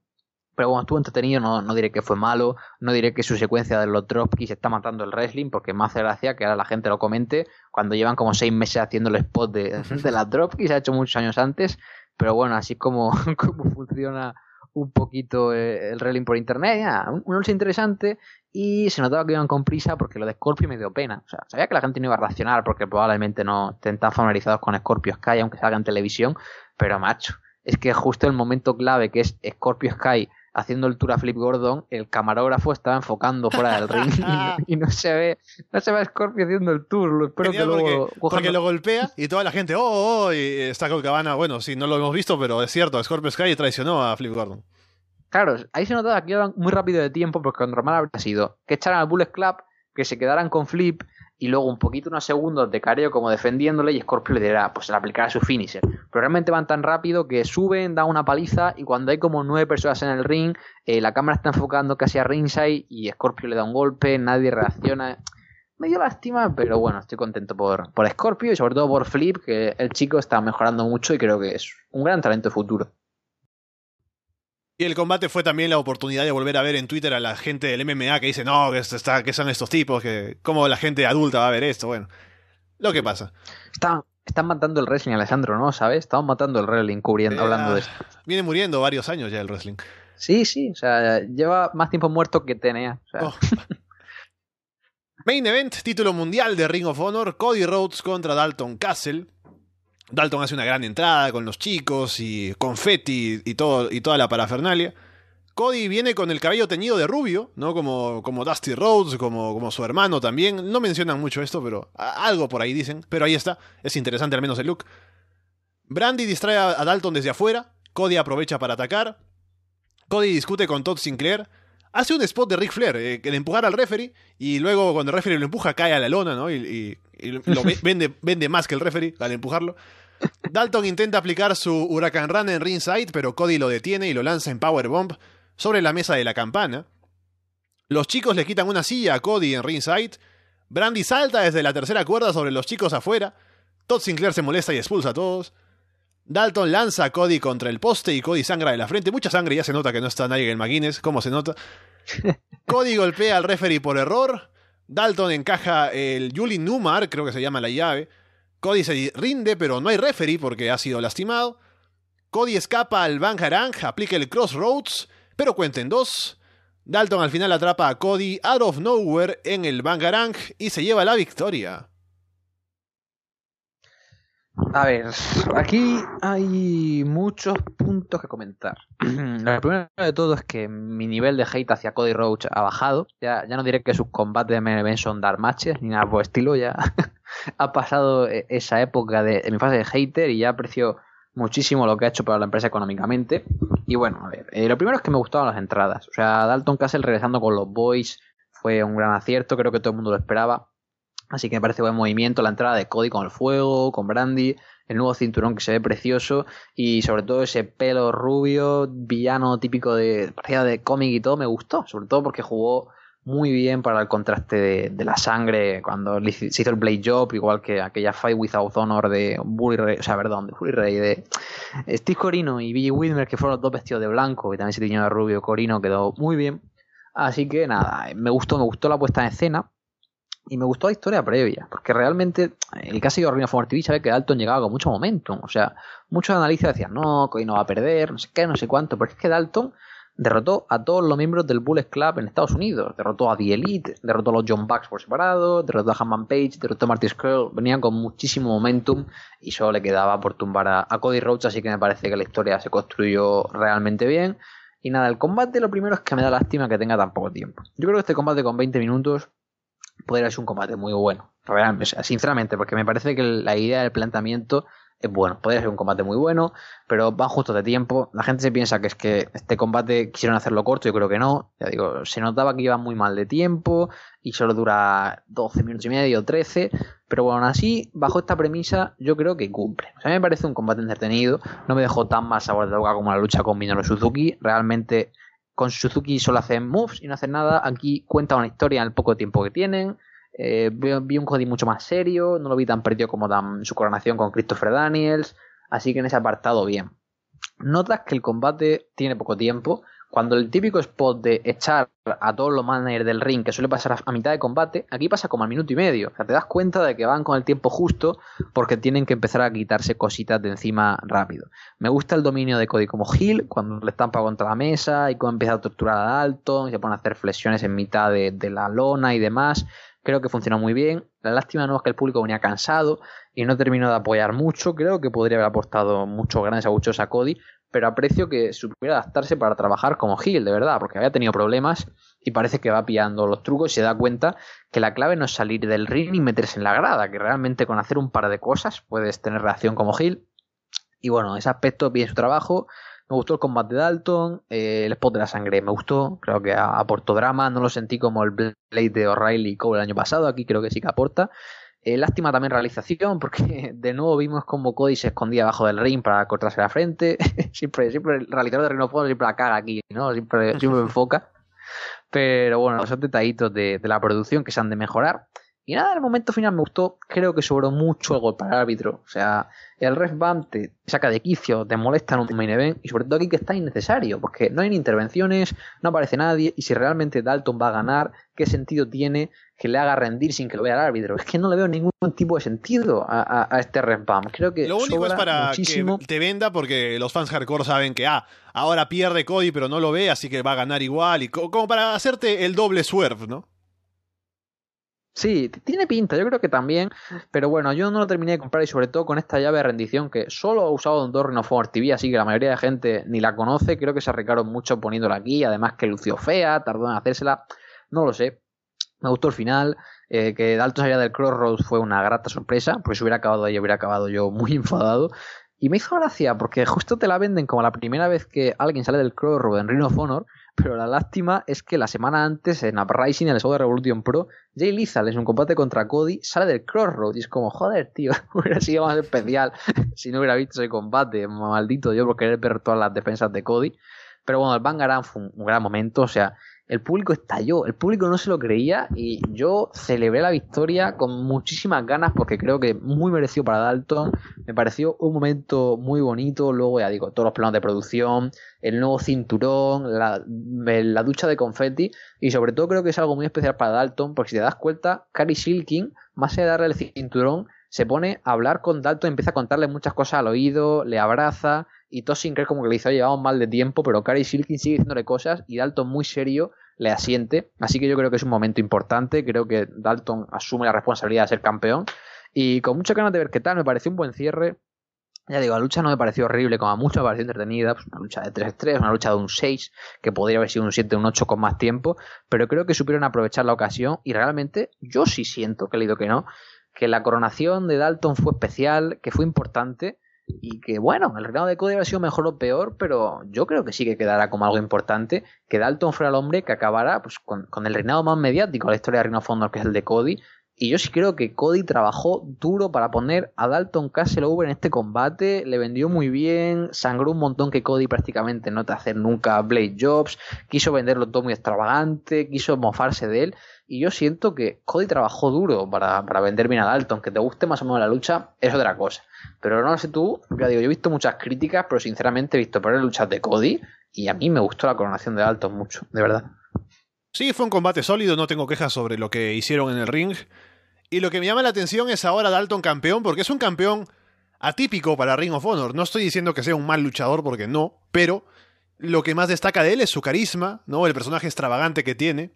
Pero bueno, estuvo entretenido, no, no diré que fue malo, no diré que su secuencia de los dropkicks está matando el wrestling, porque me hace gracia que ahora la gente lo comente cuando llevan como seis meses haciendo el spot de, de las dropkicks, se ha hecho muchos años antes, pero bueno, así como, como funciona un poquito eh, el wrestling por internet, ya, una lucha interesante y se notaba que iban con prisa porque lo de Scorpio me dio pena. O sea, sabía que la gente no iba a reaccionar porque probablemente no estén tan familiarizados con Scorpio Sky, aunque salga en televisión, pero macho, es que justo el momento clave que es Scorpio Sky haciendo el tour a Flip Gordon, el camarógrafo estaba enfocando fuera del ring y, no, se ve, no se ve a Scorpio haciendo el tour. Lo espero que luego porque, lo golpea y toda la gente, oh, oh, oh" y está con Cabana. Bueno, sí, no lo hemos visto, pero es cierto, Scorpio Sky traicionó a Flip Gordon. Claro, ahí se notaba que iban muy rápido de tiempo porque lo normal habría sido que echaran al Bullet Club, que se quedaran con Flip y luego un poquito unos segundos de careo como defendiéndole y Scorpio le dirá, pues le aplicará su finisher. Pero realmente van tan rápido que suben, dan una paliza y cuando hay como nueve personas en el ring, eh, la cámara está enfocando casi a ringside y Scorpio le da un golpe, nadie reacciona. Me dio lástima, pero bueno, estoy contento por, por Scorpio y sobre todo por Flip, que el chico está mejorando mucho y creo que es un gran talento futuro. Y el combate fue también la oportunidad de volver a ver en Twitter a la gente del MMA que dice, no, que, está, que son estos tipos, que cómo la gente adulta va a ver esto. Bueno, lo que pasa. Está, están matando el wrestling, Alessandro, ¿no? ¿Sabes? Están matando el wrestling cubriendo, hablando de esto. Viene muriendo varios años ya el wrestling. Sí, sí, o sea, lleva más tiempo muerto que tenía. Oh. Main Event, título mundial de Ring of Honor, Cody Rhodes contra Dalton Castle. Dalton hace una gran entrada con los chicos y confetti y, todo, y toda la parafernalia. Cody viene con el cabello teñido de rubio, ¿no? Como, como Dusty Rhodes, como, como su hermano también. No mencionan mucho esto, pero algo por ahí dicen. Pero ahí está. Es interesante al menos el look. Brandy distrae a Dalton desde afuera. Cody aprovecha para atacar. Cody discute con Todd Sinclair. Hace un spot de Ric Flair, eh, que le empujar al referee. Y luego cuando el referee lo empuja cae a la lona, ¿no? y y lo vende, vende más que el referee al empujarlo. Dalton intenta aplicar su Huracán Run en ringside, pero Cody lo detiene y lo lanza en Powerbomb sobre la mesa de la campana. Los chicos le quitan una silla a Cody en ringside. Brandy salta desde la tercera cuerda sobre los chicos afuera. Todd Sinclair se molesta y expulsa a todos. Dalton lanza a Cody contra el poste y Cody sangra de la frente. Mucha sangre, ya se nota que no está nadie en el McGuinness. ¿Cómo se nota? Cody golpea al referee por error. Dalton encaja el Yuli Numar, creo que se llama la llave. Cody se rinde, pero no hay referee porque ha sido lastimado. Cody escapa al Bangarang, aplica el Crossroads, pero cuenten dos. Dalton al final atrapa a Cody out of nowhere en el Bangarang y se lleva la victoria. A ver, aquí hay muchos puntos que comentar. Lo primero de todo es que mi nivel de hate hacia Cody Roach ha bajado. Ya, ya no diré que sus combates de main son dar matches ni nada por estilo. Ya ha pasado e, esa época de, mi fase de hater y ya aprecio muchísimo lo que ha hecho para la empresa económicamente. Y bueno, a ver, eh, lo primero es que me gustaban las entradas. O sea, Dalton Castle regresando con los boys fue un gran acierto. Creo que todo el mundo lo esperaba. Así que me parece buen movimiento la entrada de Cody con el fuego, con Brandy, el nuevo cinturón que se ve precioso y sobre todo ese pelo rubio, villano típico de de cómic y todo, me gustó, sobre todo porque jugó muy bien para el contraste de, la sangre cuando se hizo el Blade Job, igual que aquella Fight Without Honor de Bully Ray, o sea, perdón, de Bully Ray, de Steve Corino y Billy Whitmer, que fueron los dos vestidos de blanco y también se tiñó de rubio, Corino quedó muy bien. Así que nada, me gustó, me gustó la puesta en escena y me gustó la historia previa, porque realmente el caso de Ring of Honor TV que Dalton llegaba con mucho momentum, o sea, muchos analistas decían, no, Cody no va a perder, no sé qué, no sé cuánto, pero es que Dalton derrotó a todos los miembros del Bullet Club en Estados Unidos, derrotó a The Elite, derrotó a los John Bucks por separado, derrotó a Hammond Page, derrotó a Marty Skrull, venían con muchísimo momentum y solo le quedaba por tumbar a, a Cody Rhodes, así que me parece que la historia se construyó realmente bien. Y nada, el combate lo primero es que me da lástima que tenga tan poco tiempo. Yo creo que este combate con 20 minutos podría ser un combate muy bueno. Realmente, sinceramente, porque me parece que la idea del planteamiento es bueno. Podría ser un combate muy bueno, pero van justo de tiempo. La gente se piensa que es que este combate quisieron hacerlo corto, yo creo que no. Ya digo, se notaba que iba muy mal de tiempo y solo dura 12 minutos y medio, 13. Pero bueno, así, bajo esta premisa, yo creo que cumple. A mí me parece un combate entretenido. No me dejó tan mal sabor de boca como la lucha con Minoru Suzuki. Realmente con Suzuki solo hacen moves y no hacen nada. Aquí cuenta una historia en el poco tiempo que tienen. Eh, vi un Cody mucho más serio, no lo vi tan perdido como dan su coronación con Christopher Daniels, así que en ese apartado bien. Notas que el combate tiene poco tiempo, Cuando el típico spot de echar a todos los managers del ring, que suele pasar a, mitad de combate, aquí pasa como al minuto y medio. O sea, te das cuenta de que van con el tiempo justo porque tienen que empezar a quitarse cositas de encima rápido. Me gusta el dominio de Cody como Hill, cuando le estampa contra la mesa y cómo empieza a torturar a Dalton, y se pone a hacer flexiones en mitad de, la lona y demás. Creo que funcionó muy bien. La lástima no es que el público venía cansado y no terminó de apoyar mucho. Creo que podría haber aportado muchos grandes abuchos a Cody, pero aprecio que supiera adaptarse para trabajar como Hill, de verdad, porque había tenido problemas y parece que va pillando los trucos y se da cuenta que la clave no es salir del ring y meterse en la grada, que realmente con hacer un par de cosas puedes tener reacción como Hill. Y bueno, ese aspecto bien su trabajo. Me gustó el combate de Dalton, eh, el spot de la sangre me gustó, creo que aportó drama, no lo sentí como el Blade de O'Reilly y Cole el año pasado, aquí creo que sí que aporta. Eh, lástima también realización, porque de nuevo vimos como Cody se escondía abajo del ring para cortarse la frente. siempre, siempre el realizador de Ring of siempre la caga aquí, ¿no? Siempre, siempre enfoca. Pero bueno, son detallitos de, de la producción que se han de mejorar. Y nada, el momento final me gustó. Creo que sobró mucho el gol para el árbitro. O sea, el ref te saca de quicio, te molesta en un main event. Y sobre todo aquí que está innecesario. Porque no hay intervenciones, no aparece nadie. Y si realmente Dalton va a ganar, ¿qué sentido tiene que le haga rendir sin que lo vea el árbitro? Es que no le veo ningún tipo de sentido a, este ref Creo que. Lo único es para que te venda porque los fans hardcore saben que, ah, ahora pierde Cody, pero no lo ve, así que va a ganar igual. Y como para hacerte el doble swerve, ¿no? Sí, tiene pinta, yo creo que también, pero bueno, yo no lo terminé de comprar y sobre todo con esta llave de rendición que solo ha usado en dos Honor TV, así que la mayoría de gente ni la conoce, creo que se arriesgaron mucho poniéndola aquí, además que lució fea, tardó en hacérsela, no lo sé, me gustó el final, eh, que Dalton salía del Crossroads fue una grata sorpresa, porque si hubiera acabado ahí hubiera acabado yo muy enfadado, y me hizo gracia porque justo te la venden como la primera vez que alguien sale del Crossroads en Ring of Honor, pero la lástima es que la semana antes en Uprising, en el show de Revolution Pro, Jay Lethal en un combate contra Cody sale del Crossroads y es como, joder, tío, hubiera sido más especial si no hubiera visto ese combate. Maldito yo por querer ver todas las defensas de Cody. Pero bueno, el Bangarang fue un gran momento, o sea, el público estalló, el público no se lo creía y yo celebré la victoria con muchísimas ganas porque creo que muy merecido para Dalton, me pareció un momento muy bonito, luego ya digo, todos los planos de producción, el nuevo cinturón, la, ducha de confetti y sobre todo creo que es algo muy especial para Dalton porque si te das cuenta, Cary Silkin, más allá de darle el cinturón, se pone a hablar con Dalton, empieza a contarle muchas cosas al oído, le abraza, y todo sin creer como que le dice, llevamos mal de tiempo, pero Cary Silkin sigue diciéndole cosas y Dalton muy serio le asiente. Así que yo creo que es un momento importante, creo que Dalton asume la responsabilidad de ser campeón y con mucha ganas de ver qué tal, me pareció un buen cierre. Ya digo, la lucha no me pareció horrible, como a mucho me pareció entretenida, pues una lucha de 3-3, una lucha de un 6, que podría haber sido un 7, un 8 con más tiempo, pero creo que supieron aprovechar la ocasión y realmente yo sí siento, que he leído que no, que la coronación de Dalton fue especial, que fue importante y que bueno, el reinado de Cody ha sido mejor o peor, pero yo creo que sí que quedará como algo importante que Dalton fuera el hombre que acabará pues, con, el reinado más mediático de la historia de Reino Fondo, que es el de Cody. Y yo sí creo que Cody trabajó duro para poner a Dalton Castle over en este combate, le vendió muy bien, sangró un montón que Cody prácticamente no te hace nunca Blade Jobs, quiso venderlo todo muy extravagante, quiso mofarse de él. Y yo siento que Cody trabajó duro para, para vender bien a Dalton, que te guste más o menos la lucha, es otra cosa. Pero no sé tú, ya digo, yo he visto muchas críticas, pero sinceramente he visto por luchas de Cody y a mí me gustó la coronación de Dalton mucho, de verdad. Sí, fue un combate sólido, no tengo quejas sobre lo que hicieron en el ring. Y lo que me llama la atención es ahora Dalton campeón, porque es un campeón atípico para Ring of Honor. No estoy diciendo que sea un mal luchador, porque no, pero lo que más destaca de él es su carisma, ¿no? El personaje extravagante que tiene.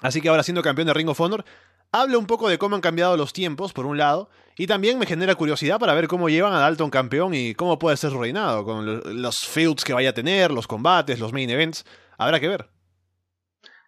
Así que ahora siendo campeón de Ring of Honor, habla un poco de cómo han cambiado los tiempos, por un lado, y también me genera curiosidad para ver cómo llevan a Dalton campeón y cómo puede ser reinado, con los fields que vaya a tener, los combates, los main events. Habrá que ver.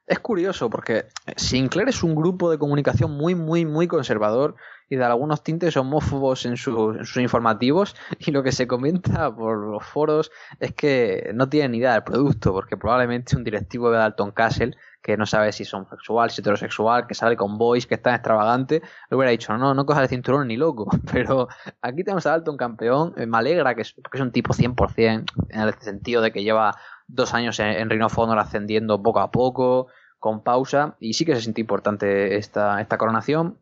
Es curioso porque Sinclair es un grupo de comunicación muy, muy, muy conservador y de algunos tintes homófobos en, sus informativos y lo que se comenta por los foros es que no tienen ni idea del producto porque probablemente un directivo de Dalton Castle que no sabe si son sexual, si heterosexual, que sale con boys, que es tan extravagante, le hubiera dicho, no, no coja el cinturón ni loco. Pero aquí tenemos a Dalton campeón, eh, me alegra que es, que es un tipo 100%, en el sentido de que lleva dos años en, en Honor ascendiendo poco a poco, con pausa, y sí que se siente importante esta, esta coronación.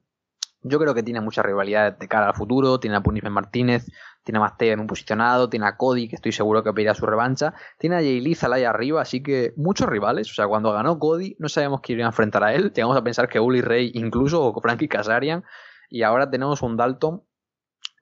Yo creo que tiene mucha rivalidad de cara al futuro, tiene a Punishment Martínez, tiene a Mastella muy posicionado, tiene a Cody, que estoy seguro que pedirá su revancha, tiene a Jay ahí arriba, así que muchos rivales, o sea, cuando ganó Cody no sabíamos quién iba a enfrentar a él, llegamos a pensar que Uli Rey incluso, o Frankie Kazarian, y ahora tenemos un Dalton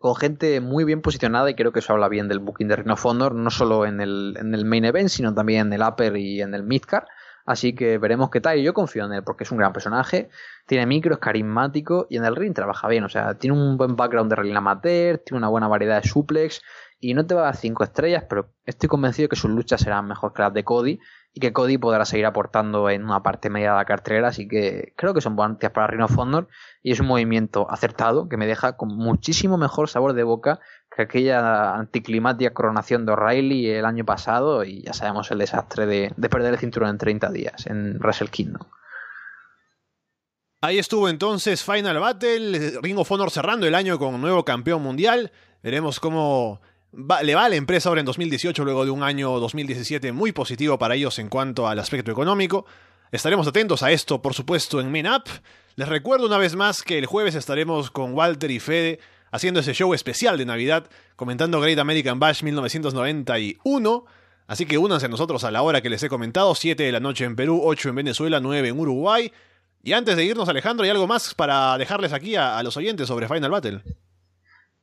con gente muy bien posicionada y creo que eso habla bien del booking de Rhino Fondor, no solo en el, en el main event, sino también en el upper y en el midcard. Así que veremos qué tal. Y yo confío en él porque es un gran personaje. Tiene micro, es carismático y en el ring trabaja bien. O sea, tiene un buen background de wrestling amateur, tiene una buena variedad de suplex y no te va a dar 5 estrellas, pero estoy convencido que sus luchas serán mejor que las de Cody y que Cody podrá seguir aportando en una parte media de la cartelera, así que creo que son buenas para Rhino Fondor y es un movimiento acertado que me deja con muchísimo mejor sabor de boca que aquella anticlimática coronación de O'Reilly el año pasado y ya sabemos el desastre de, de perder el cinturón en 30 días en Wrestle Kingdom. Ahí estuvo entonces Final Battle, Ring of Honor cerrando el año con nuevo campeón mundial. Veremos cómo le va a la empresa ahora en 2018 luego de un año 2017 muy positivo para ellos en cuanto al aspecto económico. Estaremos atentos a esto, por supuesto, en Men Up. Les recuerdo una vez más que el jueves estaremos con Walter y Fede haciendo ese show especial de Navidad, comentando Great American Bash 1991. Así que únanse a nosotros a la hora que les he comentado, 7 de la noche en Perú, 8 en Venezuela, 9 en Uruguay. Y antes de irnos, Alejandro, ¿hay algo más para dejarles aquí a los oyentes sobre Final Battle?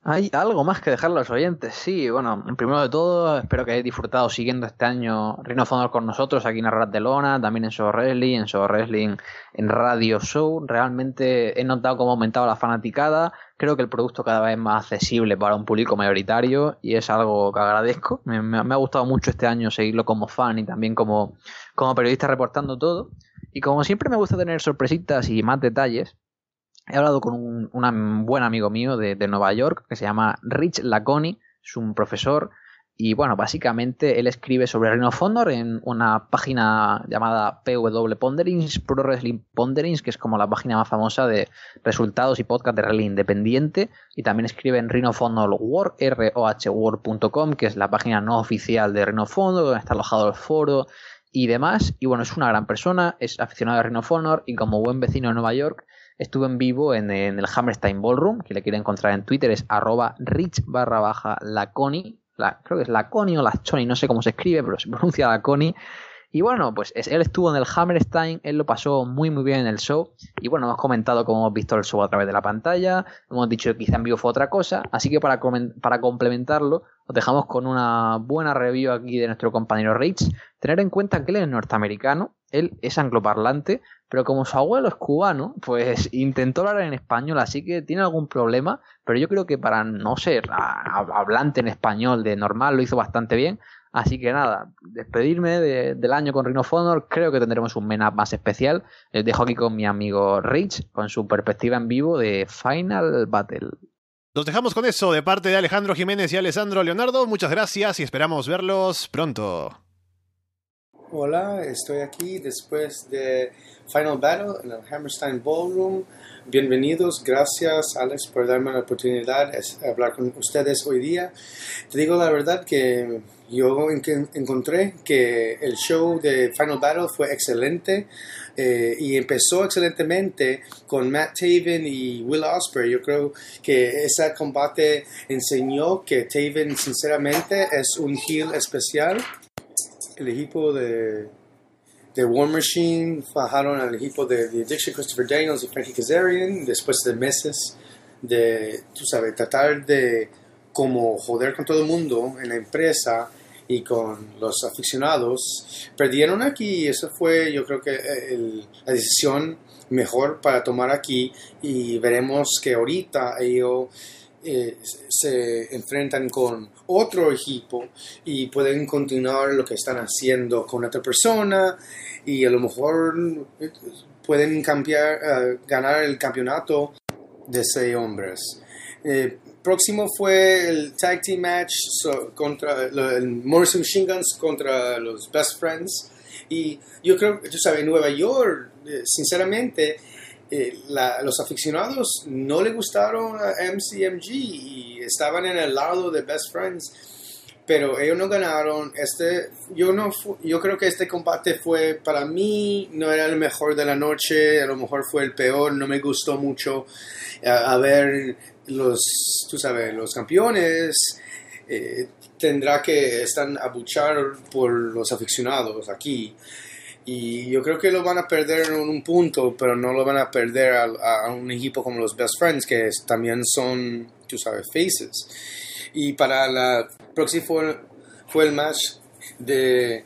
Hay algo más que dejarle a los oyentes, sí. Bueno, primero de todo, espero que hayáis disfrutado siguiendo este año Rhino Honor con nosotros aquí en Arras de Lona, también en Show Wrestling, en Show Wrestling, en Radio Show. Realmente he notado cómo ha aumentado la fanaticada. Creo que el producto cada vez es más accesible para un público mayoritario y es algo que agradezco. Me, me ha gustado mucho este año seguirlo como fan y también como, como periodista reportando todo. Y como siempre me gusta tener sorpresitas y más detalles, He hablado con un, buen amigo mío de, Nueva York que se llama Rich Laconi, es un profesor y bueno, básicamente él escribe sobre Rhino Fondor en una página llamada PW Ponderings, Pro Wrestling Ponderings, que es como la página más famosa de resultados y podcast de wrestling independiente. Y también escribe en Rhino Fondor World, rohworld.com, que es la página no oficial de Rhino Fondor, donde está alojado el foro y demás. Y bueno, es una gran persona, es aficionado a Rhino Fondor y como buen vecino de Nueva York, estuvo en vivo en, el Hammerstein Ballroom, que le quiere encontrar en Twitter, es arroba rich barra baja laconi, la, creo que es laconi o lachoni, no sé cómo se escribe, pero se pronuncia laconi. Y bueno, pues él estuvo en el Hammerstein, él lo pasó muy muy bien en el show. Y bueno, hemos comentado cómo hemos visto el show a través de la pantalla, hemos dicho que quizá en vivo fue otra cosa, así que para, para complementarlo, os dejamos con una buena review aquí de nuestro compañero Rich. Tener en cuenta que él es norteamericano, él es angloparlante, pero como su abuelo es cubano, pues intentó hablar en español, así que tiene algún problema, pero yo creo que para no ser hablante en español de normal lo hizo bastante bien. Así que nada, despedirme del año con Rhino Honor, creo que tendremos un menap más especial. Les dejo aquí con mi amigo Rich, con su perspectiva en vivo de Final Battle. Nos dejamos con eso de parte de Alejandro Jiménez y Alessandro Leonardo. Muchas gracias y esperamos verlos pronto. Hola, estoy aquí después de Final Battle en el Hammerstein Ballroom. Bienvenidos, gracias Alex por darme la oportunidad de hablar con ustedes hoy día. Te digo la verdad que yo encontré que el show de Final Battle fue excelente eh, y empezó excelentemente con Matt Taven y Will Ospreay. Yo creo que ese combate enseñó que Taven sinceramente es un heel especial el equipo de, de War Machine bajaron al equipo de The Addiction, Christopher Daniels y Frankie Kazarian, después de meses de, tú sabes, tratar de como joder con todo el mundo en la empresa y con los aficionados, perdieron aquí y eso fue yo creo que el, la decisión mejor para tomar aquí y veremos que ahorita ellos eh, se enfrentan con otro equipo y pueden continuar lo que están haciendo con otra persona y a lo mejor eh, pueden cambiar, eh, ganar el campeonato de seis hombres. próximo fue el tag team match contra el Morrison Machine Guns contra los Best Friends y yo creo tú sabes Nueva York sinceramente eh, los aficionados no le gustaron a MCMG y estaban en el lado de Best Friends, pero ellos no ganaron. Este, yo, no yo creo que este combate fue, para mí, no era el mejor de la noche, a lo mejor fue el peor, no me gustó mucho a, ver los, tú sabes, los campeones eh, tendrá que estar a buchar por los aficionados aquí. Y yo creo que lo van a perder en un punto, pero no lo van a perder a, a un equipo como los Best Friends, que también son, tú sabes, faces. Y para la próxima fue, el match de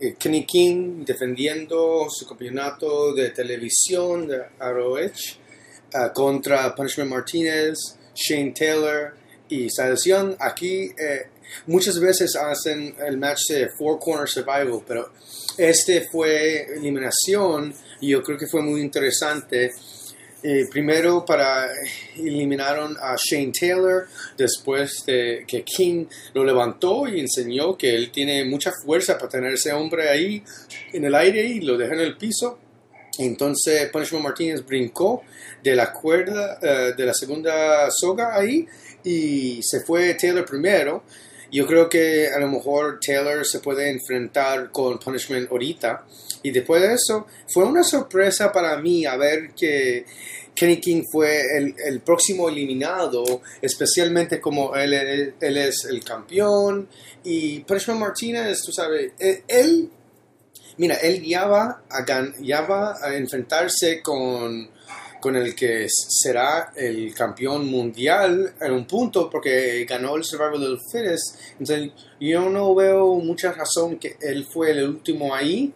eh, Kenny King defendiendo su campeonato de televisión de ROH ah, contra Punishment Martinez, Shane Taylor y Young. Aquí eh, muchas veces hacen el match de Four Corner Survival, pero este fue eliminación y yo creo que fue muy interesante. Eh, primero para eliminaron a Shane Taylor después de que King lo levantó y enseñó que él tiene mucha fuerza para tener ese hombre ahí en el aire y lo dejó en el piso. Entonces Punishment Martinez brincó de la cuerda eh, de la segunda soga ahí y se fue Taylor primero. Yo creo que a lo mejor Taylor se puede enfrentar con Punishment ahorita. Y después de eso, fue una sorpresa para mí a ver que Kenny King fue el, el próximo eliminado, especialmente como él, él- es el campeón. Y Punishment Martinez, tú sabes, él, él- mira, él ya va a, gan- ya va a enfrentarse con, con el que será el campeón mundial en un punto porque ganó el Survival of the Fittest. Entonces, yo no veo mucha razón que él fue el último ahí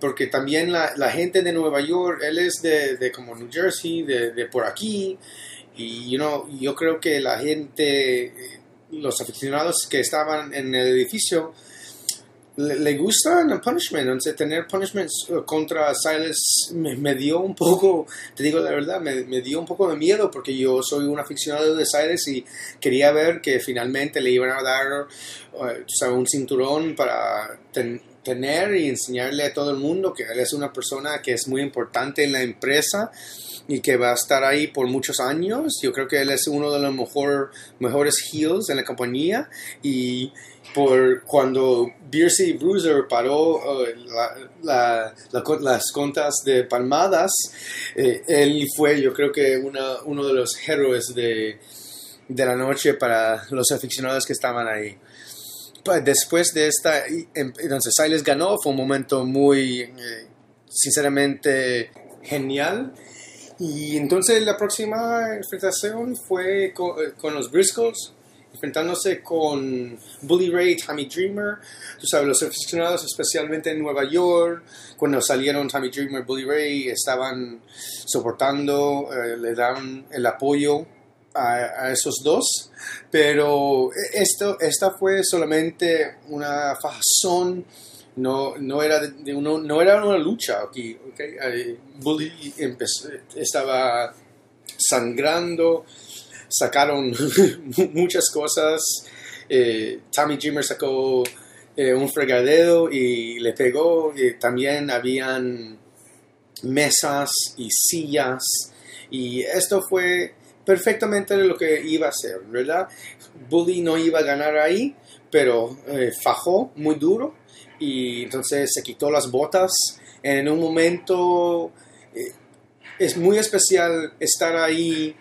porque también la, gente de Nueva York, él es de, de como New Jersey, de, de por aquí, y you know, yo creo que la gente, los aficionados que estaban en el edificio, le, le gustan el punishment, entonces tener punishment eh, contra Silas me, dio un poco, te digo la verdad, me, dio un poco de miedo porque yo soy un aficionado de Silas y quería ver que finalmente le iban a dar sabes, un cinturón para ten- tener y enseñarle a todo el mundo que él es una persona que es muy importante en la empresa y que va a estar ahí por muchos años. Yo creo que él es uno de los mejor, mejores heels en la compañía y por cuando Beersey Bruiser paró eh, la- la- la las contas de palmadas, eh, él fue yo creo que una, uno de los héroes de, de la noche para los aficionados que estaban ahí. Después de esta, em- entonces Silas ganó, fue un momento muy, eh, sinceramente, genial. Y entonces la próxima enfrentación fue con, eh, con los Briscoes, enfrentándose con Bully Ray Tommy Dreamer. Tú sabes, los aficionados, especialmente en Nueva York, cuando salieron Tommy Dreamer, Bully Ray, estaban soportando, eh, le dan el apoyo a, esos dos. Pero esto, esta fue solamente una fajazón no, no, era no era una lucha aquí. Bully empezó- estaba sangrando, sacaron muchas cosas. Eh, Tommy Dreamer sacó eh, un fregadero y le pegó. Eh, también habían mesas y sillas. Y esto fue perfectamente lo que iba a ser, ¿verdad? Bully no iba a ganar ahí, pero fajó muy duro y entonces se quitó las botas. En un momento es muy especial estar ahí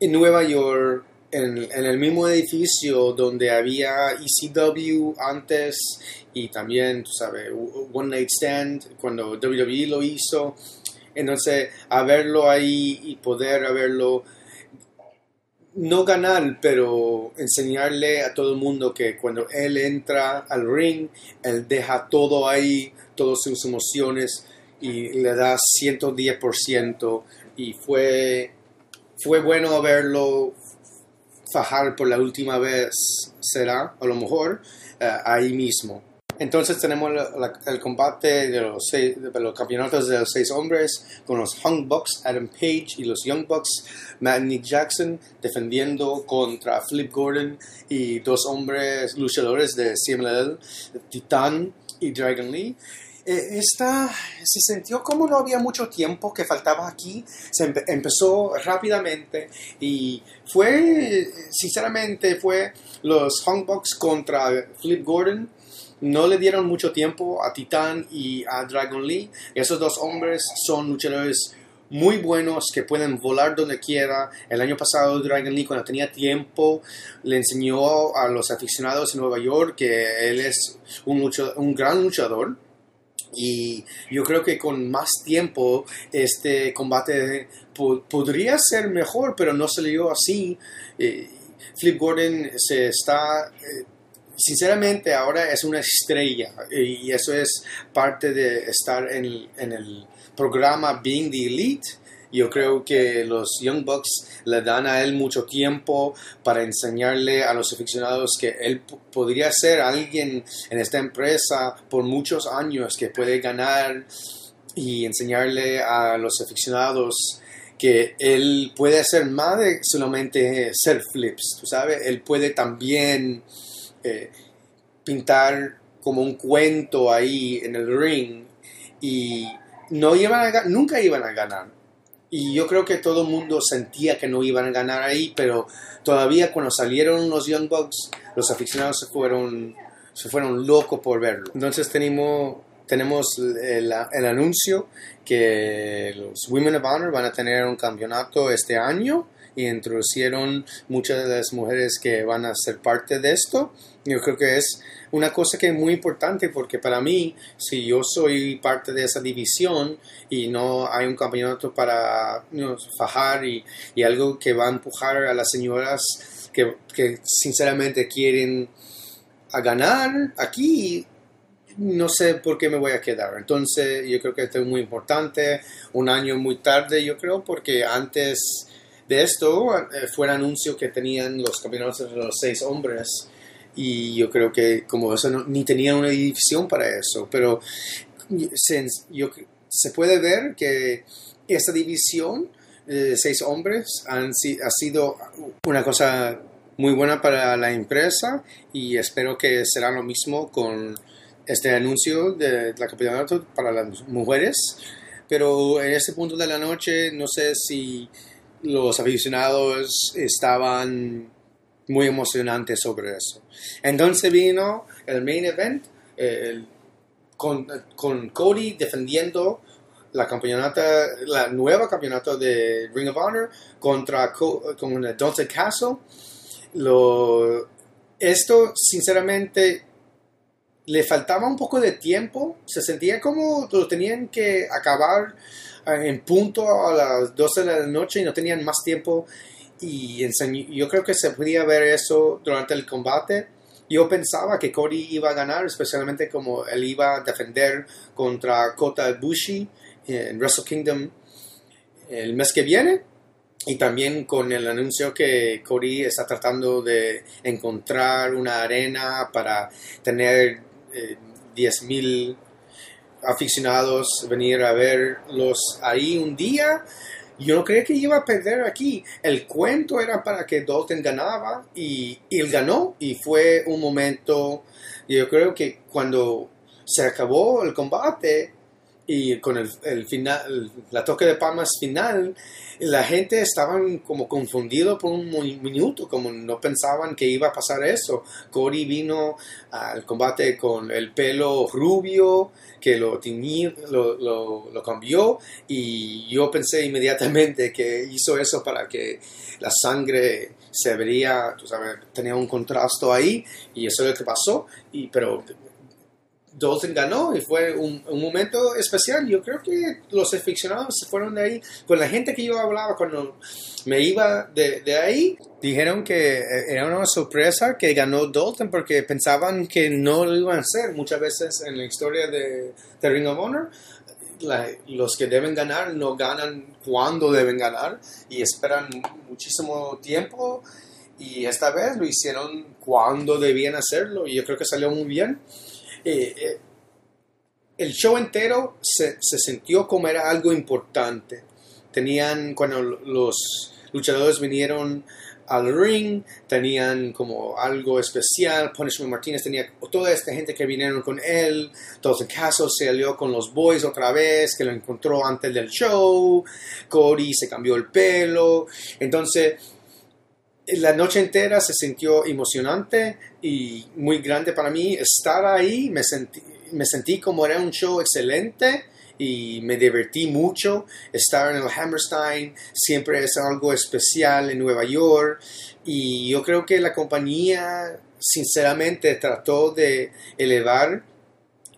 en Nueva York, en, en el mismo edificio donde había ECW antes y también, tú sabes, One Night Stand, cuando WWE lo hizo. Entonces, a ahí y poder haberlo, no ganar, pero enseñarle a todo el mundo que cuando él entra al ring, él deja todo ahí, todas sus emociones y le da 110% y fue, fue bueno verlo fajar por la última vez, será, a lo mejor, eh, ahí mismo. Entonces tenemos el combate de los, campeonatos de los seis hombres con los Young Bucks, Adam Page y los Young Bucks, Matt Nick Jackson defendiendo contra Flip Gordon y dos hombres luchadores de CMLL, Titan y Dragon Lee. Eh, esta se sintió como no había mucho tiempo que faltaba aquí, se empe- empezó rápidamente y fue, sinceramente, fue los Bucks contra Flip Gordon. No le dieron mucho tiempo a Titan y a Dragon Lee. Esos dos hombres son luchadores muy buenos que pueden volar donde quiera. El año pasado Dragon Lee cuando tenía tiempo le enseñó a los aficionados en Nueva York que él es un, un gran luchador. Y yo creo que con más tiempo este combate podría ser mejor, pero no salió así. Eh, Flip Gordon se está... Eh, sinceramente ahora es una estrella y eso es parte de estar en el programa Being the Elite. Yo creo que los Young Bucks le dan a él mucho tiempo para enseñarle a los aficionados que él podría ser alguien en esta empresa por muchos años que puede ganar y enseñarle a los aficionados que él puede hacer más de solamente ser flips, tú sabes, él puede también eh, pintar como un cuento ahí en el ring y no iban a, nunca iban a ganar. Y yo creo que todo el mundo sentía que no iban a ganar ahí, pero todavía cuando salieron los Young Bucks, los aficionados se fueron, se fueron locos por verlo. Entonces tenemos, tenemos el, el anuncio que los Women of Honor van a tener un campeonato este año y introducieron muchas de las mujeres que van a ser parte de esto. Yo creo que es una cosa que es muy importante porque para mí, si yo soy parte de esa división y no hay un campeonato para fajar y, algo que va a empujar a las señoras que, sinceramente quieren ganar aquí, no sé por qué me voy a quedar. Entonces, yo creo que esto es muy importante. Un año muy tarde, yo creo, porque antes de esto eh, fue el anuncio que tenían los campeonatos de los seis hombres y yo creo que como eso ni tenían una división para eso, pero se, se puede ver que esta división de seis hombres han, ha sido una cosa muy buena para la empresa y espero que será lo mismo con este anuncio de la campeonato para las mujeres. Pero en este punto de la noche no sé si los aficionados estaban muy emocionantes sobre eso. Entonces vino el main event con, con, Cody defendiendo la campeonata, la nueva campeonato de Ring of Honor contra con Dante Castle. Esto, sinceramente, le faltaba un poco de tiempo. Se sentía como lo tenían que acabar en punto a las 12 de la noche y no tenían más tiempo. Y yo creo que se podía ver eso durante el combate. Yo pensaba que Cody iba a ganar, especialmente como él iba a defender contra Kota Ibushi en Wrestle Kingdom el mes que viene. Y también con el anuncio que Cody está tratando de encontrar una arena para tener eh, 10.000 aficionados venir a verlos ahí un día. Yo no creía que iba a perder aquí. El cuento era para que Dalton ganaba y, él ganó y fue un momento, yo creo que cuando se acabó el combate y con el, final, la toque de palmas final, la gente estaba como confundido por un minuto, como no pensaban que iba a pasar eso. Cody vino al combate con el pelo rubio, que lo, lo, lo, cambió y yo pensé inmediatamente que hizo eso para que la sangre se vería, tú sabes, tenía un contraste ahí y eso es lo que pasó, y, pero Dalton ganó y fue un, momento especial. Yo creo que los aficionados fueron de ahí. Con la gente que yo hablaba cuando me iba de, ahí, dijeron que era una sorpresa que ganó Dalton porque pensaban que no lo iban a hacer. Muchas veces en la historia de, de Ring of Honor, los que deben ganar no ganan cuando deben ganar y esperan muchísimo tiempo. Y esta vez lo hicieron cuando debían hacerlo y yo creo que salió muy bien. Eh, eh, el show entero se, se, sintió como era algo importante. Tenían, cuando los luchadores vinieron al ring, tenían como algo especial. Punishment Martínez tenía toda esta gente que vinieron con él. El caso se alió con los boys otra vez, que lo encontró antes del show. Cody se cambió el pelo. Entonces, la noche entera se sintió emocionante y muy grande para mí. Estar ahí, me sentí, me sentí como era un show excelente y me divertí mucho. Estar en el Hammerstein siempre es algo especial en Nueva York y yo creo que la compañía sinceramente trató de elevar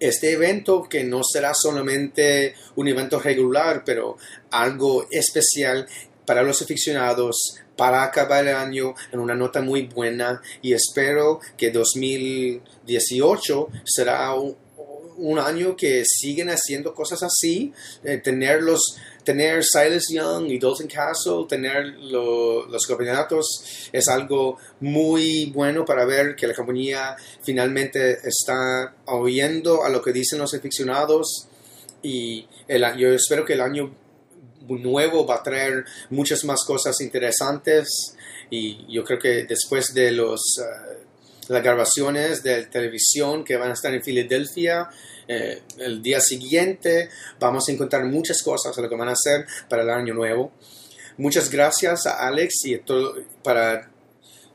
este evento que no será solamente un evento regular, pero algo especial para los aficionados, para acabar el año en una nota muy buena y espero que 2018 será un, un año que siguen haciendo cosas así, eh, tener los tener Silas Young y Dalton Castle, tener lo- los campeonatos es algo muy bueno para ver que la compañía finalmente está oyendo a lo que dicen los aficionados y el, yo espero que el año nuevo va a traer muchas más cosas interesantes. Y yo creo que después de los eh, las grabaciones de televisión que van a estar en Filadelfia eh, el día siguiente vamos a encontrar muchas cosas lo que van a hacer para el año nuevo. Muchas gracias a Alex y a todo para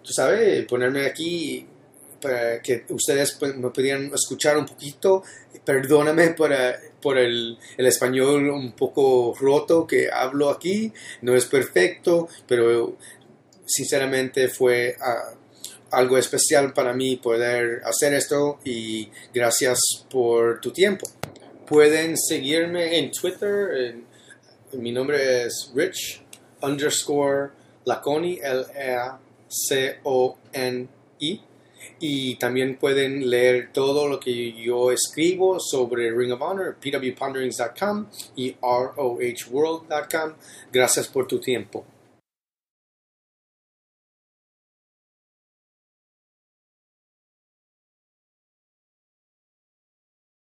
tú sabes ponerme aquí para que ustedes me pudieran escuchar un poquito. Perdóname por, eh, por el, el español un poco roto que hablo aquí no es perfecto pero sinceramente fue ah, algo especial para mí poder hacer esto y gracias por tu tiempo. Pueden seguirme en Twitter, mi nombre es Rich underscore Laconi, L-A-C-O-N-I. Y también pueden leer todo lo que yo escribo sobre Ring of Honor, pwponderings.com y rohworld.com. Gracias por tu tiempo.